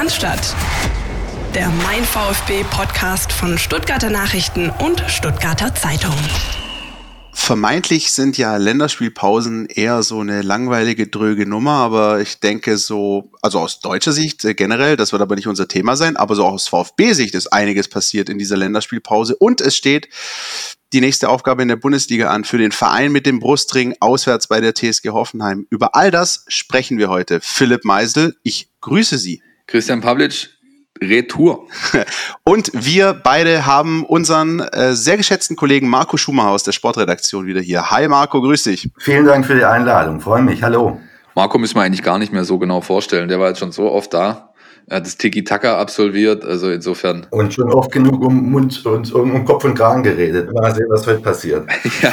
Cannstatt. Der Mein VfB Podcast von Stuttgarter Nachrichten und Stuttgarter Zeitung. Vermeintlich sind ja Länderspielpausen eher so eine langweilige, dröge Nummer, aber ich denke so, also aus deutscher Sicht äh, generell, das wird aber nicht unser Thema sein, aber so aus VfB-Sicht ist einiges passiert in dieser Länderspielpause und es steht die nächste Aufgabe in der Bundesliga an für den Verein mit dem Brustring auswärts bei der TSG Hoffenheim. Über all das sprechen wir heute. Philipp Meisel, ich grüße Sie. Christian Pavlic, Retour. Und wir beide haben unseren äh, sehr geschätzten Kollegen Marco Schumacher aus der Sportredaktion wieder hier. Hi Marco, grüß dich. Vielen Dank für die Einladung, freue mich. Hallo. Marco müssen wir eigentlich gar nicht mehr so genau vorstellen. Der war jetzt schon so oft da. Er hat das Tiki-Taka absolviert, also insofern. Und schon oft genug um Mund und um Kopf und Kragen geredet. Mal sehen, was heute passiert. ja.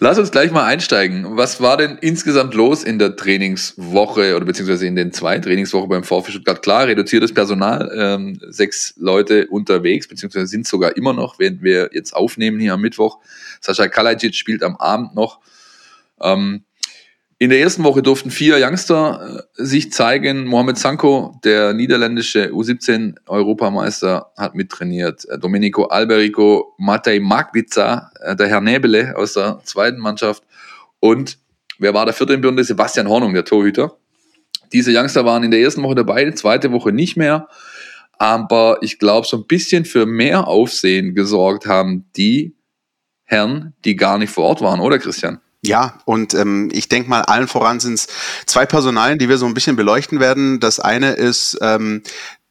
Lass uns gleich mal einsteigen. Was war denn insgesamt los in der Trainingswoche oder beziehungsweise in den zwei Trainingswochen beim VfB Stuttgart? Klar, reduziertes Personal, ähm, sechs Leute unterwegs, beziehungsweise sind sogar immer noch, während wir jetzt aufnehmen hier am Mittwoch. Sascha Kalajic spielt am Abend noch. Ähm, in der ersten Woche durften vier Youngster äh, sich zeigen. Mohamed Sanko, der niederländische U17-Europameister, hat mittrainiert. Äh, Domenico Alberico, Matej Magdica, äh, der Herr Nebele aus der zweiten Mannschaft. Und wer war der vierte im Bunde? Sebastian Hornung, der Torhüter. Diese Youngster waren in der ersten Woche dabei, die zweite Woche nicht mehr. Aber ich glaube, so ein bisschen für mehr Aufsehen gesorgt haben die Herren, die gar nicht vor Ort waren, oder Christian? Ja, und ähm, ich denke mal, allen voran sind es zwei Personalien, die wir so ein bisschen beleuchten werden. Das eine ist ähm,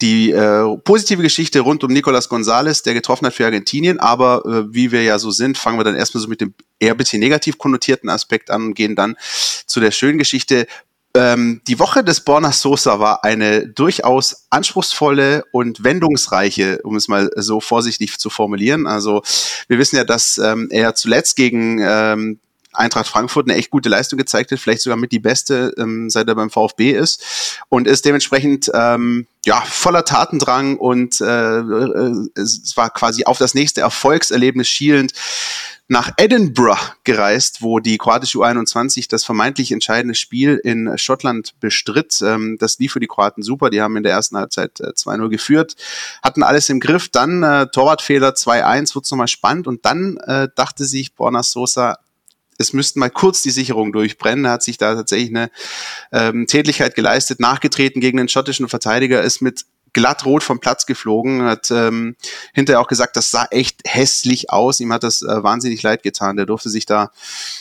die äh, positive Geschichte rund um Nicolas Gonzalez, der getroffen hat für Argentinien. Aber äh, wie wir ja so sind, fangen wir dann erstmal so mit dem eher bisschen negativ konnotierten Aspekt an und gehen dann zu der schönen Geschichte. Ähm, die Woche des Borna Sosa war eine durchaus anspruchsvolle und wendungsreiche, um es mal so vorsichtig zu formulieren. Also wir wissen ja, dass ähm, er zuletzt gegen ähm, Eintracht Frankfurt eine echt gute Leistung gezeigt hat, vielleicht sogar mit die beste, ähm, seit er beim VfB ist und ist dementsprechend ähm, ja voller Tatendrang und äh, äh, es war quasi auf das nächste Erfolgserlebnis schielend nach Edinburgh gereist, wo die kroatische U21 das vermeintlich entscheidende Spiel in Schottland bestritt. Ähm, das lief für die Kroaten super. Die haben in der ersten Halbzeit äh, 2-0 geführt, hatten alles im Griff. Dann äh, Torwartfehler 2-1, wurde es nochmal spannend. Und dann äh, dachte sich Borna Sosa, es müssten mal kurz die Sicherung durchbrennen. Er hat sich da tatsächlich eine ähm, Tätigkeit geleistet, nachgetreten gegen den schottischen Verteidiger, ist mit glattrot vom Platz geflogen, hat ähm, hinterher auch gesagt, das sah echt hässlich aus. Ihm hat das äh, wahnsinnig leid getan. Der durfte sich da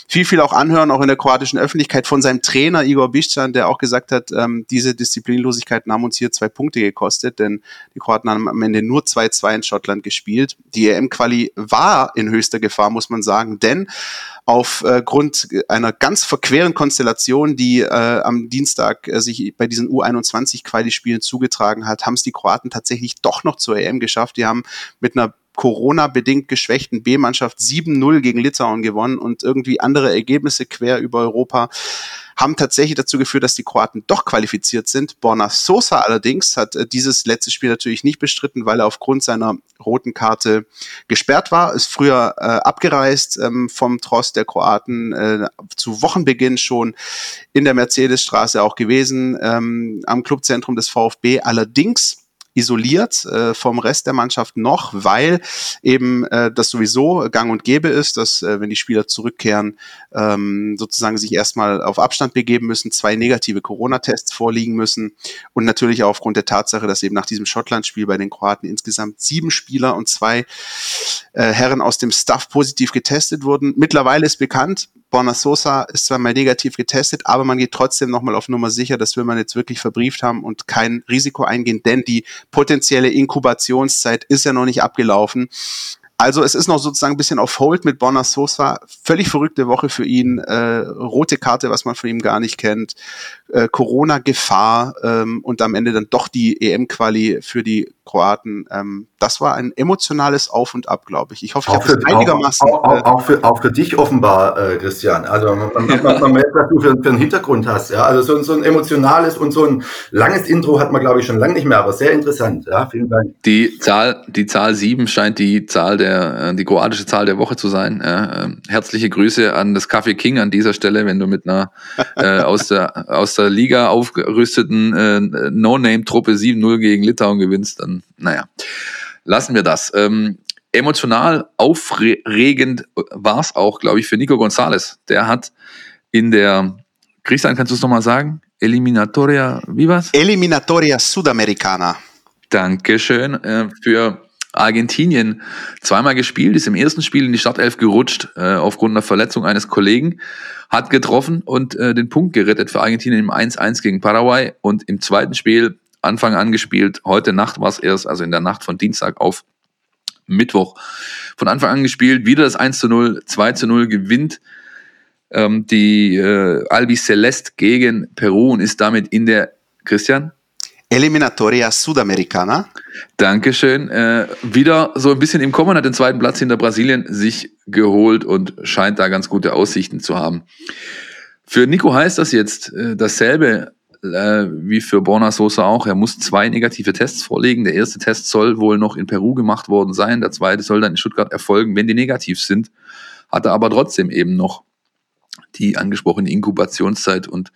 viel, viel auch anhören, auch in der kroatischen Öffentlichkeit von seinem Trainer Igor Bischan, der auch gesagt hat, ähm, diese Disziplinlosigkeiten haben uns hier zwei Punkte gekostet, denn die Kroaten haben am Ende nur 2-2 in Schottland gespielt. Die EM-Quali war in höchster Gefahr, muss man sagen, denn aufgrund äh, einer ganz verqueren Konstellation, die äh, am Dienstag äh, sich bei diesen U21-Quali-Spielen zugetragen hat, haben es die Kroaten tatsächlich doch noch zur EM geschafft. Die haben mit einer Corona-bedingt geschwächten B-Mannschaft 7-0 gegen Litauen gewonnen und irgendwie andere Ergebnisse quer über Europa haben tatsächlich dazu geführt, dass die Kroaten doch qualifiziert sind. Borna Sosa allerdings hat äh, dieses letzte Spiel natürlich nicht bestritten, weil er aufgrund seiner roten Karte gesperrt war, ist früher äh, abgereist ähm, vom Trost der Kroaten, äh, zu Wochenbeginn schon in der Mercedesstraße auch gewesen, ähm, am Clubzentrum des VfB. Allerdings isoliert äh, vom Rest der Mannschaft noch, weil eben äh, das sowieso gang und gäbe ist, dass äh, wenn die Spieler zurückkehren, ähm, sozusagen sich erstmal auf Abstand begeben müssen, zwei negative Corona-Tests vorliegen müssen und natürlich auch aufgrund der Tatsache, dass eben nach diesem Schottland-Spiel bei den Kroaten insgesamt sieben Spieler und zwei äh, Herren aus dem Staff positiv getestet wurden. Mittlerweile ist bekannt, Borna Sosa ist zwar mal negativ getestet, aber man geht trotzdem nochmal auf Nummer sicher, das will man jetzt wirklich verbrieft haben und kein Risiko eingehen, denn die potenzielle Inkubationszeit ist ja noch nicht abgelaufen. Also es ist noch sozusagen ein bisschen auf Hold mit Borna Sosa. Völlig verrückte Woche für ihn. Äh, rote Karte, was man von ihm gar nicht kennt. Äh, Corona-Gefahr ähm, und am Ende dann doch die EM-Quali für die Kroaten. Ähm, das war ein emotionales Auf und Ab, glaube ich. Ich hoffe, ich habe es einigermaßen. Auch, auch, auch, für, auch für dich offenbar, äh, Christian. Also man, man, man, man merkt, was du für, für einen Hintergrund hast. Ja? Also so, so ein emotionales und so ein langes Intro hat man, glaube ich, schon lange nicht mehr, aber sehr interessant. Ja, vielen Dank. Die Zahl, die Zahl 7 scheint die Zahl der der, äh, die kroatische Zahl der Woche zu sein. Äh, herzliche Grüße an das Café King an dieser Stelle, wenn du mit einer äh, aus, der, aus der Liga aufgerüsteten äh, No-Name-Truppe 7-0 gegen Litauen gewinnst, dann, naja, lassen wir das. Ähm, emotional aufregend war es auch, glaube ich, für Nico González. Der hat in der, Christian, kannst du es nochmal sagen? Eliminatoria, wie war's? Eliminatoria Sudamericana. Dankeschön. Äh, für Argentinien zweimal gespielt, ist im ersten Spiel in die Startelf gerutscht, äh, aufgrund einer Verletzung eines Kollegen, hat getroffen und äh, den Punkt gerettet für Argentinien im 1-1 gegen Paraguay und im zweiten Spiel Anfang an gespielt, heute Nacht war es erst, also in der Nacht von Dienstag auf Mittwoch von Anfang an gespielt, wieder das 1 zu 0, 2 zu 0 gewinnt ähm, die äh, Albi Celeste gegen Peru und ist damit in der, Christian? Eliminatoria Sudamericana. Dankeschön. Äh, wieder so ein bisschen im Kommen, hat den zweiten Platz hinter Brasilien sich geholt und scheint da ganz gute Aussichten zu haben. Für Nico heißt das jetzt äh, dasselbe äh, wie für Borna Sosa auch. Er muss zwei negative Tests vorlegen. Der erste Test soll wohl noch in Peru gemacht worden sein. Der zweite soll dann in Stuttgart erfolgen, wenn die negativ sind. Hat er aber trotzdem eben noch die angesprochene Inkubationszeit und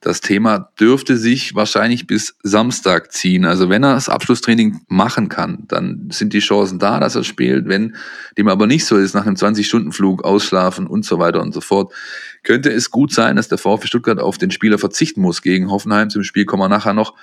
das Thema dürfte sich wahrscheinlich bis Samstag ziehen. Also wenn er das Abschlusstraining machen kann, dann sind die Chancen da, dass er spielt. Wenn dem aber nicht so ist, nach einem 20-Stunden-Flug ausschlafen und so weiter und so fort, könnte es gut sein, dass der VfB Stuttgart auf den Spieler verzichten muss gegen Hoffenheim. Zum Spiel kommen wir nachher noch.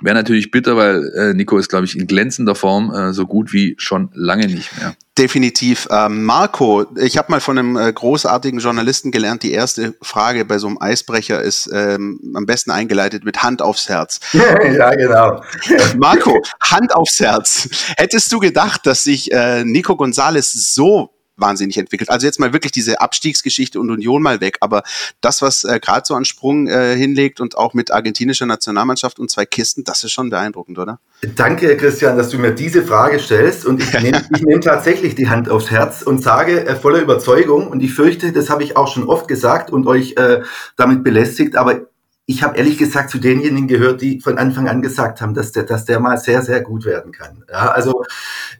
Wäre natürlich bitter, weil äh, Nico ist, glaube ich, in glänzender Form äh, so gut wie schon lange nicht mehr. Definitiv. Ähm, Marco, ich habe mal von einem äh, großartigen Journalisten gelernt, die erste Frage bei so einem Eisbrecher ist ähm, am besten eingeleitet mit Hand aufs Herz. ja, genau. Marco, Hand aufs Herz. Hättest du gedacht, dass sich äh, Nico González so wahnsinnig entwickelt. Also jetzt mal wirklich diese Abstiegsgeschichte und Union mal weg, aber das, was äh, gerade so an Sprung äh, hinlegt und auch mit argentinischer Nationalmannschaft und zwei Kisten, das ist schon beeindruckend, oder? Danke, Christian, dass du mir diese Frage stellst und ich nehme nehm tatsächlich die Hand aufs Herz und sage äh, voller Überzeugung und ich fürchte, das habe ich auch schon oft gesagt und euch äh, damit belästigt, aber ich habe ehrlich gesagt zu denjenigen gehört, die von Anfang an gesagt haben, dass der, dass der mal sehr, sehr gut werden kann. Ja, also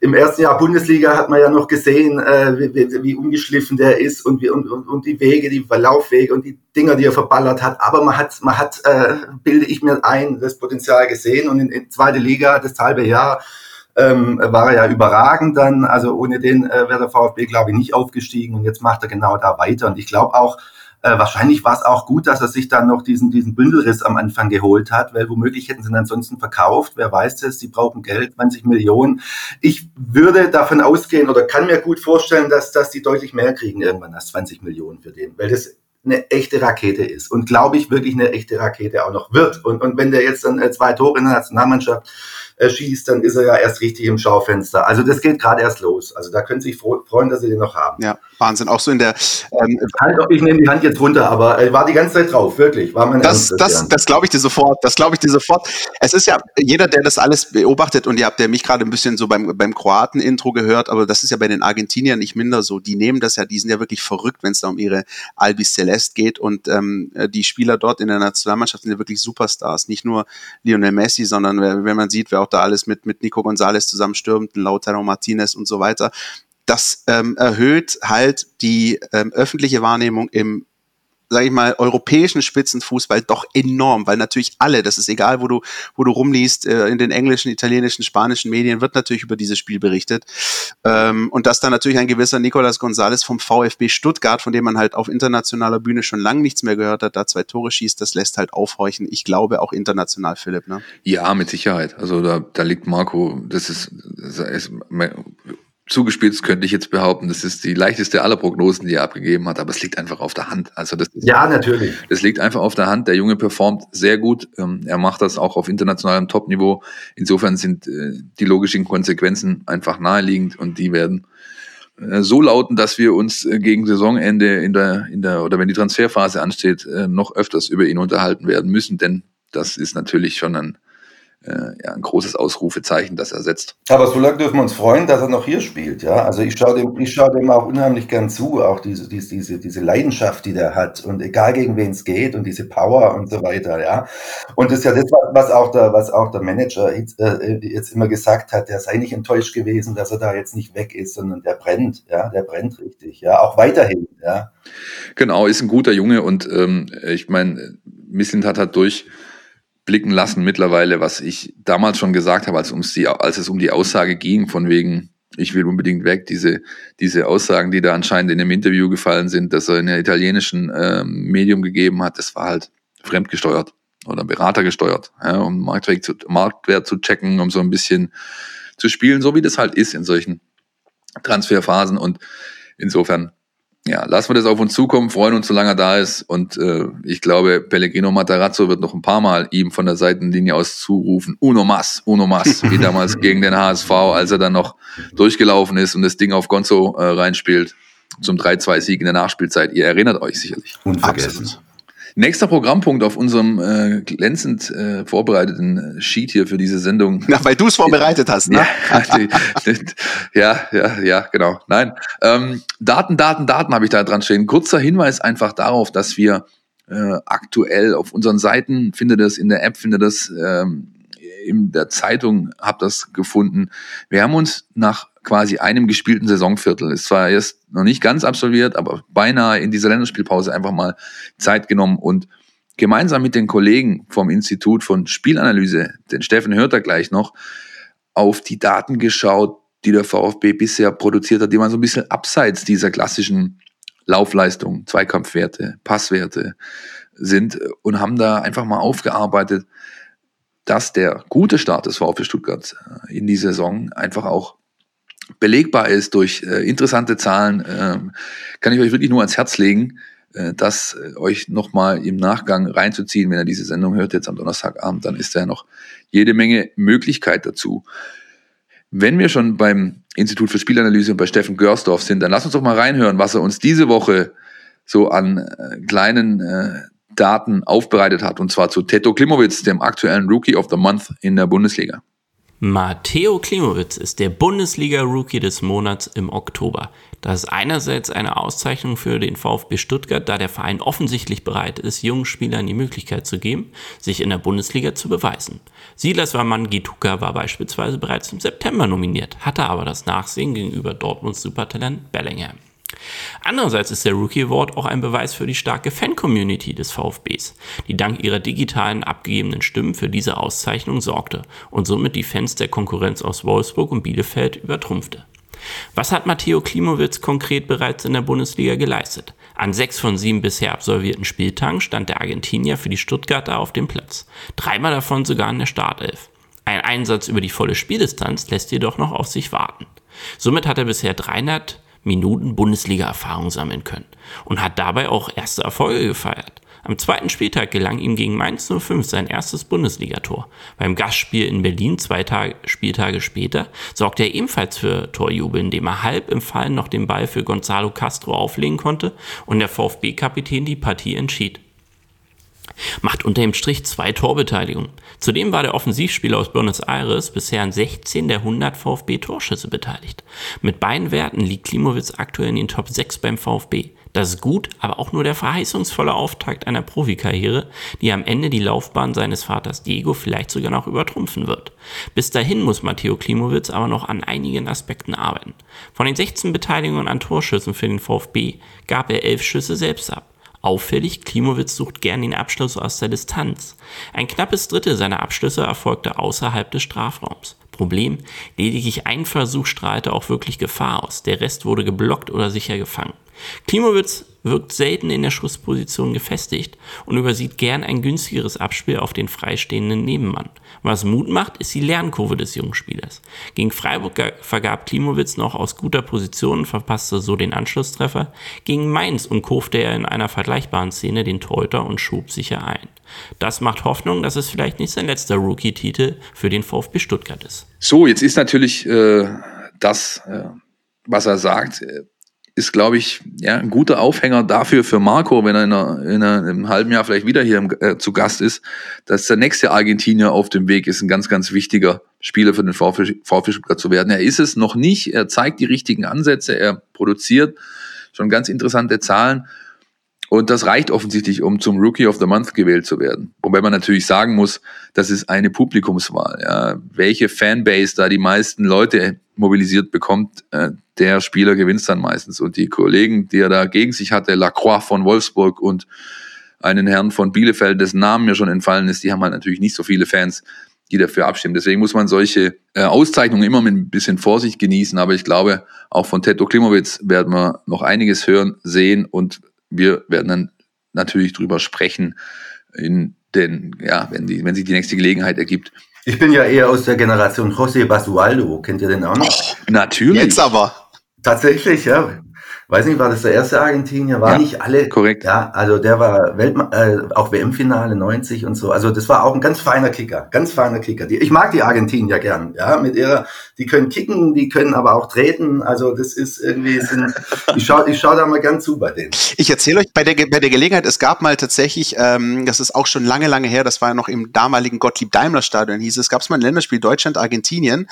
im ersten Jahr Bundesliga hat man ja noch gesehen, äh, wie, wie ungeschliffen der ist und, wie, und, und die Wege, die Laufwege und die Dinger, die er verballert hat. Aber man hat, man hat, äh, bilde ich mir ein, das Potenzial gesehen und in, in zweite Liga das halbe Jahr ähm, war er ja überragend dann. Also ohne den äh, wäre der VfB, glaube ich, nicht aufgestiegen und jetzt macht er genau da weiter. Und ich glaube auch, äh, wahrscheinlich war es auch gut, dass er sich dann noch diesen, diesen Bündelriss am Anfang geholt hat, weil womöglich hätten sie ihn ansonsten verkauft. Wer weiß es, sie brauchen Geld, 20 Millionen. Ich würde davon ausgehen oder kann mir gut vorstellen, dass, dass die deutlich mehr kriegen irgendwann als 20 Millionen für den, weil das eine echte Rakete ist und glaube ich wirklich eine echte Rakete auch noch wird. Und, und wenn der jetzt dann äh, zwei Tore in der Nationalmannschaft äh, schießt, dann ist er ja erst richtig im Schaufenster. Also das geht gerade erst los. Also da können Sie sich freuen, dass Sie den noch haben. Ja, Wahnsinn. Auch so in der. Ähm, halt, ich nehme die Hand jetzt runter, aber er war die ganze Zeit drauf, wirklich. War mein das Ernst, das, das glaube ich dir sofort. Das glaube ich dir sofort. Es ist ja jeder, der das alles beobachtet und ihr habt ja mich gerade ein bisschen so beim, beim Kroaten-Intro gehört, aber das ist ja bei den Argentiniern nicht minder so. Die nehmen das ja, die sind ja wirklich verrückt, wenn es da um ihre Albis Celeste geht und ähm, die Spieler dort in der Nationalmannschaft sind ja wirklich Superstars. Nicht nur Lionel Messi, sondern wenn man sieht, wer auch da alles mit, mit Nico González zusammenstürmt, Lautaro Martinez und so weiter. Das ähm, erhöht halt die ähm, öffentliche Wahrnehmung im sage ich mal, europäischen Spitzenfußball doch enorm, weil natürlich alle, das ist egal, wo du, wo du rumliest, äh, in den englischen, italienischen, spanischen Medien wird natürlich über dieses Spiel berichtet. Ähm, und dass da natürlich ein gewisser Nicolas González vom VfB Stuttgart, von dem man halt auf internationaler Bühne schon lange nichts mehr gehört hat, da zwei Tore schießt, das lässt halt aufhorchen. Ich glaube auch international, Philipp. Ne? Ja, mit Sicherheit. Also da, da liegt Marco, das ist, das ist zugespitzt könnte ich jetzt behaupten, das ist die leichteste aller Prognosen, die er abgegeben hat, aber es liegt einfach auf der Hand. Also das ist, ja, natürlich. Das liegt einfach auf der Hand. Der Junge performt sehr gut. Ähm, er macht das auch auf internationalem Topniveau. Insofern sind äh, die logischen Konsequenzen einfach naheliegend und die werden äh, so lauten, dass wir uns äh, gegen Saisonende in der, in der, oder wenn die Transferphase ansteht, noch öfters über ihn unterhalten werden müssen, denn das ist natürlich schon ein ja, ein großes Ausrufezeichen, das er setzt. Aber so lange dürfen wir uns freuen, dass er noch hier spielt. Ja, also ich schaue dem, ich schaue dem auch unheimlich gern zu, auch diese, diese, diese, diese Leidenschaft, die der hat und egal gegen wen es geht und diese Power und so weiter. Ja, und das ist ja das, was auch der, was auch der Manager jetzt, äh, jetzt immer gesagt hat, der sei nicht enttäuscht gewesen, dass er da jetzt nicht weg ist, sondern der brennt. Ja, der brennt richtig. Ja, auch weiterhin. Ja. Genau, ist ein guter Junge und ähm, ich meine, Misslind hat halt durch blicken lassen mittlerweile, was ich damals schon gesagt habe, als, ums die, als es um die Aussage ging, von wegen, ich will unbedingt weg, diese, diese Aussagen, die da anscheinend in dem Interview gefallen sind, dass er in der italienischen ähm, Medium gegeben hat, das war halt fremdgesteuert oder Berater gesteuert, ja, um Marktwert zu, Marktwert zu checken, um so ein bisschen zu spielen, so wie das halt ist in solchen Transferphasen. Und insofern ja, lassen wir das auf uns zukommen, freuen uns, solange er da ist. Und äh, ich glaube, Pellegrino Matarazzo wird noch ein paar Mal ihm von der Seitenlinie aus zurufen, Uno Mas, Uno Mas, wie damals gegen den HSV, als er dann noch durchgelaufen ist und das Ding auf Gonzo äh, reinspielt zum 3-2-Sieg in der Nachspielzeit. Ihr erinnert euch sicherlich. Unvergessen. Absolut. Nächster Programmpunkt auf unserem äh, glänzend äh, vorbereiteten Sheet hier für diese Sendung. Na, weil du es vorbereitet hast, ne? ja, ja, ja, genau. Nein. Ähm, Daten, Daten, Daten habe ich da dran stehen. Kurzer Hinweis einfach darauf, dass wir äh, aktuell auf unseren Seiten, findet das in der App, findet das ähm, in der Zeitung, habt das gefunden. Wir haben uns nach quasi einem gespielten Saisonviertel. Ist zwar erst noch nicht ganz absolviert, aber beinahe in dieser Länderspielpause einfach mal Zeit genommen und gemeinsam mit den Kollegen vom Institut von Spielanalyse, den Steffen hört er gleich noch, auf die Daten geschaut, die der VfB bisher produziert hat, die man so ein bisschen abseits dieser klassischen Laufleistung, Zweikampfwerte, Passwerte sind und haben da einfach mal aufgearbeitet, dass der gute Start des VfB Stuttgart äh, in die Saison einfach auch belegbar ist durch äh, interessante Zahlen, äh, kann ich euch wirklich nur ans Herz legen, äh, das äh, euch nochmal im Nachgang reinzuziehen. Wenn ihr diese Sendung hört jetzt am Donnerstagabend, dann ist da ja noch jede Menge Möglichkeit dazu. Wenn wir schon beim Institut für Spielanalyse und bei Steffen Görsdorf sind, dann lasst uns doch mal reinhören, was er uns diese Woche so an äh, kleinen äh, Daten aufbereitet hat, und zwar zu Teto Klimowitz, dem aktuellen Rookie of the Month in der Bundesliga. Matteo Klimowitz ist der Bundesliga-Rookie des Monats im Oktober. Das ist einerseits eine Auszeichnung für den VfB Stuttgart, da der Verein offensichtlich bereit ist, jungen Spielern die Möglichkeit zu geben, sich in der Bundesliga zu beweisen. Silas Wamangituka war beispielsweise bereits im September nominiert, hatte aber das Nachsehen gegenüber Dortmunds Supertalent Bellingham. Andererseits ist der Rookie Award auch ein Beweis für die starke Fan-Community des VfBs, die dank ihrer digitalen abgegebenen Stimmen für diese Auszeichnung sorgte und somit die Fans der Konkurrenz aus Wolfsburg und Bielefeld übertrumpfte. Was hat Matteo Klimowitz konkret bereits in der Bundesliga geleistet? An sechs von sieben bisher absolvierten Spieltagen stand der Argentinier für die Stuttgarter auf dem Platz, dreimal davon sogar in der Startelf. Ein Einsatz über die volle Spieldistanz lässt jedoch noch auf sich warten. Somit hat er bisher 300 Minuten Bundesliga-Erfahrung sammeln können und hat dabei auch erste Erfolge gefeiert. Am zweiten Spieltag gelang ihm gegen Mainz 05 sein erstes Bundesligator. Beim Gastspiel in Berlin zwei Tage, Spieltage später sorgte er ebenfalls für Torjubel, indem er halb im Fallen noch den Ball für Gonzalo Castro auflegen konnte und der VfB-Kapitän die Partie entschied. Macht unter dem Strich zwei Torbeteiligungen. Zudem war der Offensivspieler aus Buenos Aires bisher an 16 der 100 VfB-Torschüsse beteiligt. Mit beiden Werten liegt Klimowitz aktuell in den Top 6 beim VfB. Das ist gut, aber auch nur der verheißungsvolle Auftakt einer Profikarriere, die am Ende die Laufbahn seines Vaters Diego vielleicht sogar noch übertrumpfen wird. Bis dahin muss Matteo Klimowitz aber noch an einigen Aspekten arbeiten. Von den 16 Beteiligungen an Torschüssen für den VfB gab er 11 Schüsse selbst ab. Auffällig, Klimowitz sucht gern den Abschluss aus der Distanz. Ein knappes Drittel seiner Abschlüsse erfolgte außerhalb des Strafraums. Problem, lediglich ein Versuch strahlte auch wirklich Gefahr aus, der Rest wurde geblockt oder sicher gefangen. Klimowitz wirkt selten in der Schussposition gefestigt und übersieht gern ein günstigeres Abspiel auf den freistehenden Nebenmann. Was Mut macht, ist die Lernkurve des jungen Spielers. Gegen Freiburg vergab Klimowitz noch aus guter Position und verpasste so den Anschlusstreffer. Gegen Mainz und kurfte er in einer vergleichbaren Szene den Torhüter und schob sicher ein. Das macht Hoffnung, dass es vielleicht nicht sein letzter Rookie-Titel für den VfB Stuttgart ist. So, jetzt ist natürlich äh, das, äh, was er sagt, äh, ist, glaube ich, ja, ein guter Aufhänger dafür für Marco, wenn er in, einer, in, einem halben Jahr vielleicht wieder hier im, äh, zu Gast ist, dass der nächste Argentinier auf dem Weg ist, ein ganz, ganz wichtiger Spieler für den VfB Stuttgart zu werden. Er ist es noch nicht, er zeigt die richtigen Ansätze, er produziert schon ganz interessante Zahlen. Und das reicht offensichtlich, um zum Rookie of the Month gewählt zu werden. Wobei man natürlich sagen muss, das ist eine Publikumswahl. Ja. Welche Fanbase da die meisten Leute mobilisiert bekommt, äh, der Spieler gewinnt dann meistens. Und die Kollegen, die er da gegen sich hatte, Lacroix von Wolfsburg und einen Herrn von Bielefeld, dessen Namen mir schon entfallen ist, die haben halt natürlich nicht so viele Fans, die dafür abstimmen. Deswegen muss man solche äh, Auszeichnungen immer mit ein bisschen Vorsicht genießen. Aber ich glaube, auch von Teto Klimowitz werden wir noch einiges hören, sehen und wir werden dann natürlich drüber sprechen, in den, ja, wenn, die, wenn sich die nächste Gelegenheit ergibt. Ich bin ja eher aus der Generation José Basualdo. Kennt ihr den auch noch? Natürlich. Jetzt aber. Tatsächlich, ja weiß nicht, war das der erste Argentinier? War ja, nicht alle. Korrekt. Ja, also der war Welt, äh, auch WM-Finale 90 und so. Also das war auch ein ganz feiner Kicker, ganz feiner Kicker. Die, ich mag die Argentinier gern, ja, mit ihrer, die können kicken, die können aber auch treten. Also das ist irgendwie, sind, ich schaue ich schau da mal gern zu bei denen. Ich erzähle euch bei der, bei der Gelegenheit, es gab mal tatsächlich, ähm, das ist auch schon lange, lange her, das war ja noch im damaligen Gottlieb-Daimler-Stadion, hieß es, gab es mal ein Länderspiel Deutschland-Argentinien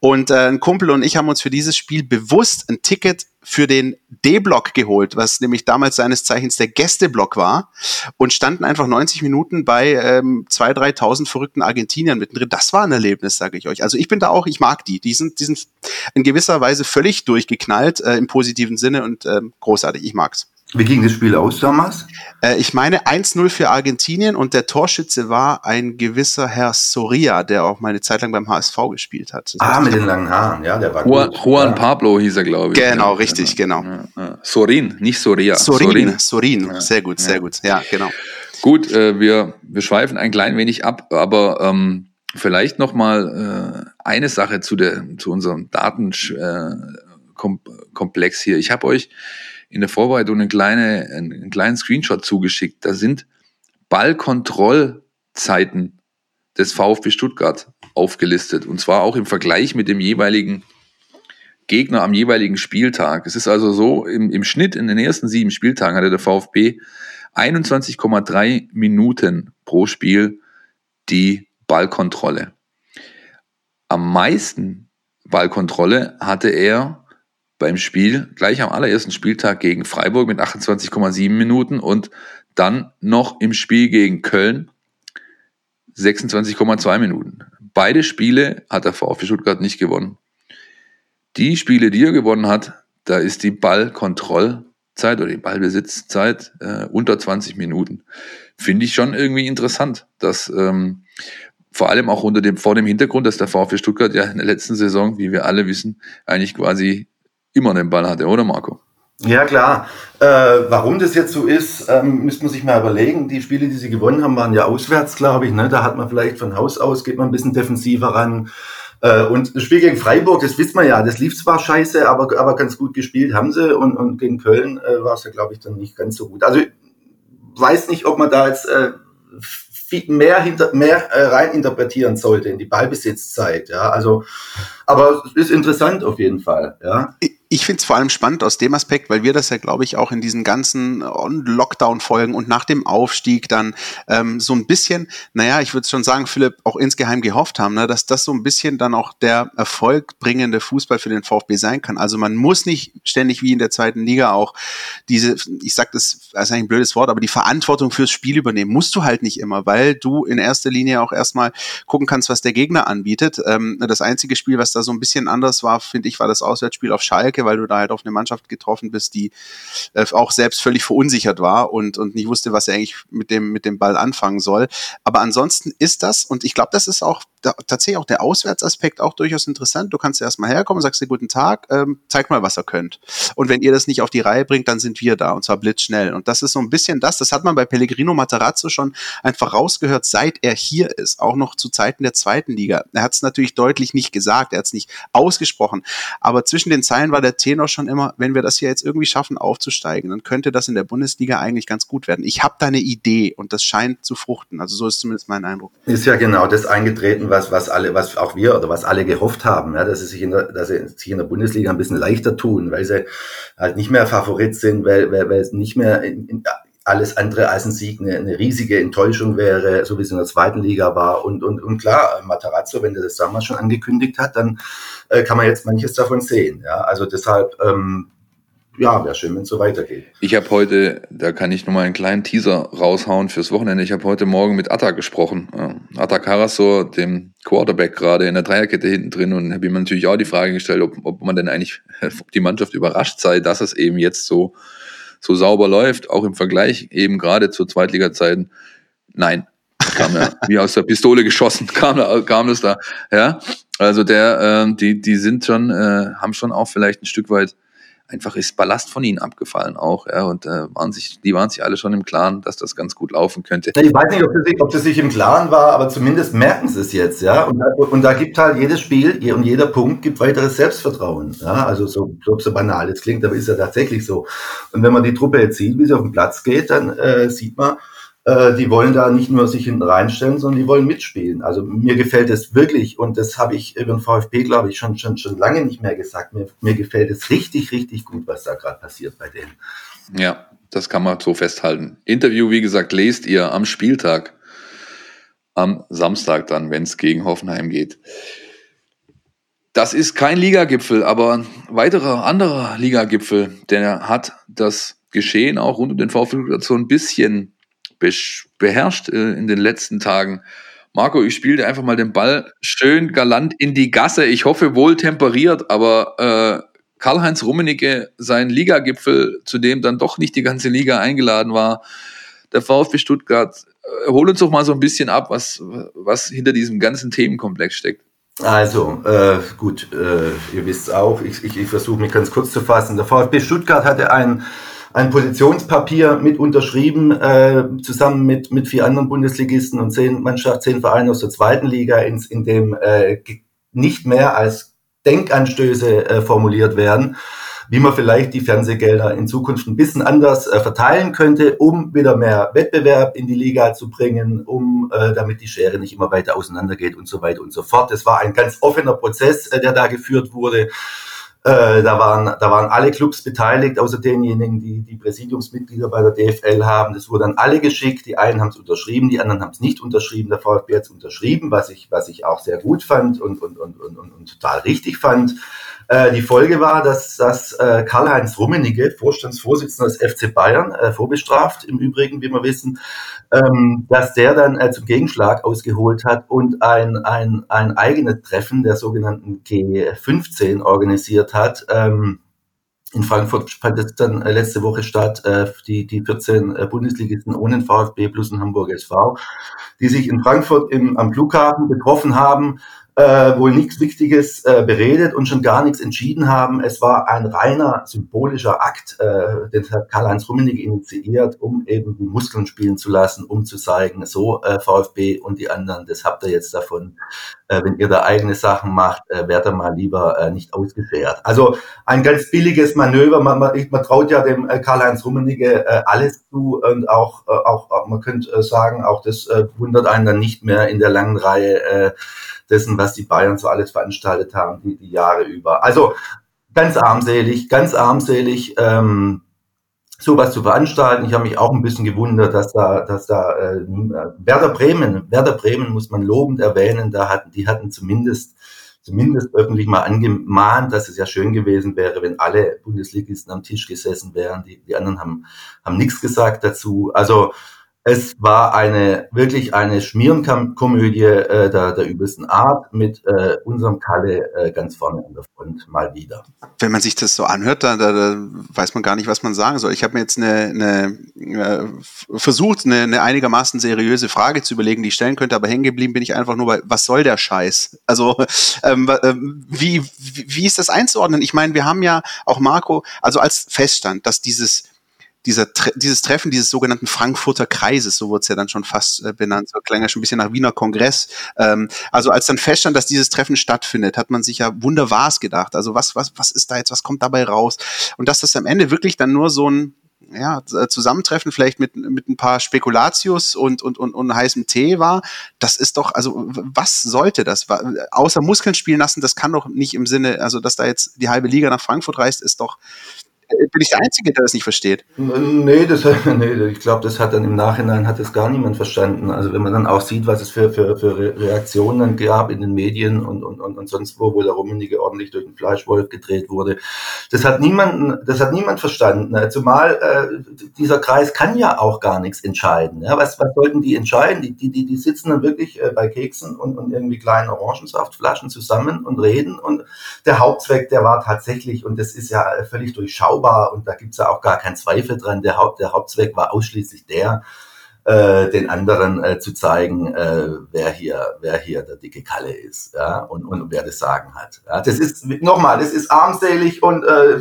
und äh, ein Kumpel und ich haben uns für dieses Spiel bewusst ein Ticket für den D-Block geholt, was nämlich damals seines Zeichens der Gästeblock war und standen einfach 90 Minuten bei ähm, 2.000, 3.000 verrückten Argentiniern mittendrin. Das war ein Erlebnis, sage ich euch. Also ich bin da auch, ich mag die. Die sind, die sind in gewisser Weise völlig durchgeknallt äh, im positiven Sinne und ähm, großartig. Ich mag's. Wie ging das Spiel aus damals? Äh, ich meine 1-0 für Argentinien und der Torschütze war ein gewisser Herr Soria, der auch meine Zeit lang beim HSV gespielt hat. Das ah, mit den langen Haaren, ja, der war Juan, gut. Juan ja. Pablo hieß er, glaube ich. Genau, ja, richtig, genau. genau. Sorin, nicht Soria. Sorin, Sorin, Sorin. sehr gut, sehr gut, ja, genau. Gut, äh, wir, wir schweifen ein klein wenig ab, aber ähm, vielleicht noch mal äh, eine Sache zu, der, zu unserem Datenkomplex äh, hier. Ich habe euch in der Vorbereitung eine kleine, einen kleinen Screenshot zugeschickt. Da sind Ballkontrollzeiten des VfB Stuttgart aufgelistet. Und zwar auch im Vergleich mit dem jeweiligen Gegner am jeweiligen Spieltag. Es ist also so, im, im Schnitt in den ersten sieben Spieltagen hatte der VfB 21,3 Minuten pro Spiel die Ballkontrolle. Am meisten Ballkontrolle hatte er beim Spiel gleich am allerersten Spieltag gegen Freiburg mit 28,7 Minuten und dann noch im Spiel gegen Köln 26,2 Minuten. Beide Spiele hat der VfB Stuttgart nicht gewonnen. Die Spiele, die er gewonnen hat, da ist die Ballkontrollzeit oder die Ballbesitzzeit äh, unter 20 Minuten. Finde ich schon irgendwie interessant, dass ähm, vor allem auch unter dem, vor dem Hintergrund, dass der VfB Stuttgart ja in der letzten Saison, wie wir alle wissen, eigentlich quasi immer den Ball hatte, oder Marco? Ja, klar. Äh, warum das jetzt so ist, ähm, müsste man sich mal überlegen. Die Spiele, die sie gewonnen haben, waren ja auswärts, glaube ich. Ne? Da hat man vielleicht von Haus aus, geht man ein bisschen defensiver ran. Äh, und das Spiel gegen Freiburg, das wissen wir ja, das lief zwar scheiße, aber, aber ganz gut gespielt haben sie. Und, und gegen Köln äh, war es ja, glaube ich, dann nicht ganz so gut. Also ich weiß nicht, ob man da jetzt äh, viel mehr, hinter, mehr äh, rein interpretieren sollte in die Ballbesitzzeit. Ja, also, aber es ist interessant auf jeden Fall. Ja ich finde es vor allem spannend aus dem Aspekt, weil wir das ja, glaube ich, auch in diesen ganzen Lockdown-Folgen und nach dem Aufstieg dann ähm, so ein bisschen, naja, ich würde schon sagen, Philipp, auch insgeheim gehofft haben, ne, dass das so ein bisschen dann auch der erfolgbringende Fußball für den VfB sein kann. Also man muss nicht ständig wie in der zweiten Liga auch diese, ich sag das, das ist eigentlich ein blödes Wort, aber die Verantwortung fürs Spiel übernehmen, musst du halt nicht immer, weil du in erster Linie auch erstmal gucken kannst, was der Gegner anbietet. Ähm, das einzige Spiel, was da so ein bisschen anders war, finde ich, war das Auswärtsspiel auf Schalke Stärke, weil du da halt auf eine Mannschaft getroffen bist, die äh, auch selbst völlig verunsichert war und, und nicht wusste, was er eigentlich mit dem, mit dem Ball anfangen soll. Aber ansonsten ist das, und ich glaube, das ist auch da, tatsächlich auch der Auswärtsaspekt auch durchaus interessant. Du kannst erstmal herkommen, sagst dir guten Tag, ähm, zeig mal, was ihr könnt. Und wenn ihr das nicht auf die Reihe bringt, dann sind wir da und zwar blitzschnell. Und das ist so ein bisschen das, das hat man bei Pellegrino Materazzo schon einfach rausgehört, seit er hier ist, auch noch zu Zeiten der zweiten Liga. Er hat es natürlich deutlich nicht gesagt, er hat es nicht ausgesprochen, aber zwischen den Zeilen war der Tenor schon immer, wenn wir das hier jetzt irgendwie schaffen aufzusteigen, dann könnte das in der Bundesliga eigentlich ganz gut werden. Ich habe da eine Idee und das scheint zu fruchten. Also so ist zumindest mein Eindruck. Ist ja genau das eingetreten, was, was alle, was auch wir oder was alle gehofft haben, ja, dass sie sich in der, dass sie sich in der Bundesliga ein bisschen leichter tun, weil sie halt nicht mehr Favorit sind, weil, weil, weil es nicht mehr in, in, alles andere als ein Sieg eine, eine riesige Enttäuschung wäre, so wie es in der zweiten Liga war. Und, und, und klar, Matarazzo, wenn der das damals schon angekündigt hat, dann äh, kann man jetzt manches davon sehen. Ja, also deshalb, ähm, ja, wäre schön, wenn es so weitergeht. Ich habe heute, da kann ich nochmal einen kleinen Teaser raushauen fürs Wochenende. Ich habe heute Morgen mit Atta gesprochen. Atta Karasor, dem Quarterback gerade in der Dreierkette hinten drin und habe ihm natürlich auch die Frage gestellt, ob, ob man denn eigentlich, ob die Mannschaft überrascht sei, dass es eben jetzt so so sauber läuft, auch im Vergleich eben gerade zu Zweitliga-Zeiten. Nein, kam ja wie aus der Pistole geschossen, kam, kam das da. Ja, also der, äh, die, die sind schon, äh, haben schon auch vielleicht ein Stück weit einfach ist Ballast von ihnen abgefallen auch, ja, und äh, waren sich, die waren sich alle schon im Klaren, dass das ganz gut laufen könnte. Ich weiß nicht, ob sie, sich, ob sie sich im Klaren war, aber zumindest merken sie es jetzt, ja, und, und da gibt halt jedes Spiel und jeder Punkt gibt weiteres Selbstvertrauen, ja, also so, so, so banal es klingt, aber ist ja tatsächlich so. Und wenn man die Truppe jetzt sieht, wie sie auf den Platz geht, dann äh, sieht man, äh, die wollen da nicht nur sich hinten reinstellen, sondern die wollen mitspielen. Also mir gefällt es wirklich und das habe ich über den VfB, glaube ich, schon, schon, schon lange nicht mehr gesagt. Mir, mir gefällt es richtig, richtig gut, was da gerade passiert bei denen. Ja, das kann man so festhalten. Interview, wie gesagt, lest ihr am Spieltag, am Samstag dann, wenn es gegen Hoffenheim geht. Das ist kein Ligagipfel, aber ein weiterer anderer Ligagipfel, der hat das Geschehen auch rund um den VfB so ein bisschen beherrscht äh, in den letzten Tagen. Marco, ich spiele einfach mal den Ball schön galant in die Gasse. Ich hoffe wohl temperiert, aber äh, Karl-Heinz Rummenigge, sein Ligagipfel, zu dem dann doch nicht die ganze Liga eingeladen war, der VfB Stuttgart, äh, hol uns doch mal so ein bisschen ab, was, was hinter diesem ganzen Themenkomplex steckt. Also, äh, gut, äh, ihr wisst auch, ich, ich, ich versuche mich ganz kurz zu fassen. Der VfB Stuttgart hatte ein ein Positionspapier mit unterschrieben, äh, zusammen mit, mit vier anderen Bundesligisten und zehn Mannschaften, zehn Vereine aus der zweiten Liga, in, in dem äh, nicht mehr als Denkanstöße äh, formuliert werden, wie man vielleicht die Fernsehgelder in Zukunft ein bisschen anders äh, verteilen könnte, um wieder mehr Wettbewerb in die Liga zu bringen, um äh, damit die Schere nicht immer weiter auseinandergeht und so weiter und so fort. Das war ein ganz offener Prozess, äh, der da geführt wurde. Äh, da, waren, da waren alle Clubs beteiligt, außer denjenigen, die die Präsidiumsmitglieder bei der DFL haben. Das wurde an alle geschickt. Die einen haben es unterschrieben, die anderen haben es nicht unterschrieben. Der VfB hat es unterschrieben, was ich, was ich auch sehr gut fand und, und, und, und, und, und total richtig fand. Äh, die Folge war, dass, dass äh, Karl-Heinz Rummenigge, Vorstandsvorsitzender des FC Bayern, äh, vorbestraft im Übrigen, wie wir wissen, ähm, dass der dann äh, zum Gegenschlag ausgeholt hat und ein, ein, ein eigenes Treffen der sogenannten G15 organisiert hat. Ähm, in Frankfurt fand es dann äh, letzte Woche statt, äh, die, die 14 äh, Bundesligisten ohne VfB plus ein Hamburger SV, die sich in Frankfurt im, am Flughafen getroffen haben äh, wohl nichts Wichtiges äh, beredet und schon gar nichts entschieden haben. Es war ein reiner symbolischer Akt, äh, den hat Karl-Heinz Rummenigge initiiert, um eben die Muskeln spielen zu lassen, um zu zeigen, so äh, VfB und die anderen, das habt ihr jetzt davon. Äh, wenn ihr da eigene Sachen macht, äh, werdet mal lieber äh, nicht ausgeschert. Also ein ganz billiges Manöver. Man, man, man traut ja dem äh, Karl-Heinz Rummenigge äh, alles zu und auch, äh, auch man könnte äh, sagen, auch das äh, wundert einen dann nicht mehr in der langen Reihe. Äh, dessen, was die Bayern so alles veranstaltet haben, die, die Jahre über. Also ganz armselig, ganz armselig, ähm, sowas zu veranstalten. Ich habe mich auch ein bisschen gewundert, dass da, dass da äh, Werder Bremen, Werder Bremen muss man lobend erwähnen, da hatten, die hatten zumindest zumindest öffentlich mal angemahnt, dass es ja schön gewesen wäre, wenn alle Bundesligisten am Tisch gesessen wären. Die, die anderen haben, haben nichts gesagt dazu. Also es war eine wirklich eine Schmierenkomödie äh, der, der übelsten Art mit äh, unserem Kalle äh, ganz vorne an der Front mal wieder. Wenn man sich das so anhört, da, da, da weiß man gar nicht, was man sagen soll. Ich habe mir jetzt eine, eine äh, versucht, eine, eine einigermaßen seriöse Frage zu überlegen, die ich stellen könnte, aber hängen geblieben bin ich einfach nur bei, was soll der Scheiß? Also ähm, ähm wie, wie, wie ist das einzuordnen? Ich meine, wir haben ja auch Marco, also als Feststand, dass dieses dieser, dieses Treffen dieses sogenannten Frankfurter Kreises, so wurde es ja dann schon fast äh, benannt, so klang ja schon ein bisschen nach Wiener Kongress. Ähm, also als dann feststand, dass dieses Treffen stattfindet, hat man sich ja wunderbares gedacht. Also was, was, was ist da jetzt, was kommt dabei raus? Und dass das am Ende wirklich dann nur so ein ja, Zusammentreffen vielleicht mit, mit ein paar Spekulatius und, und, und, und heißem Tee war, das ist doch, also was sollte das? Außer Muskeln spielen lassen, das kann doch nicht im Sinne, also dass da jetzt die halbe Liga nach Frankfurt reist, ist doch, bin ich der Einzige, der das nicht versteht? Nee, das, nee ich glaube, das hat dann im Nachhinein hat es gar niemand verstanden. Also wenn man dann auch sieht, was es für, für, für Reaktionen gab in den Medien und, und, und, und sonst wo, wo der Rummenigge ordentlich durch den Fleischwolf gedreht wurde, das hat niemanden, das hat niemand verstanden. Zumal äh, dieser Kreis kann ja auch gar nichts entscheiden. Ja, was, was sollten die entscheiden? Die, die, die, die sitzen dann wirklich äh, bei Keksen und, und irgendwie kleinen Orangensaftflaschen zusammen und reden. Und der Hauptzweck, der war tatsächlich, und das ist ja völlig durchschaubar, überschaubar und da gibt es ja auch gar keinen Zweifel dran. Der, Haupt, der Hauptzweck war ausschließlich der, äh, den anderen äh, zu zeigen, äh, wer hier, wer hier der dicke Kalle ist, ja, und, und wer das Sagen hat. Ja, das ist nochmal, das ist armselig und äh,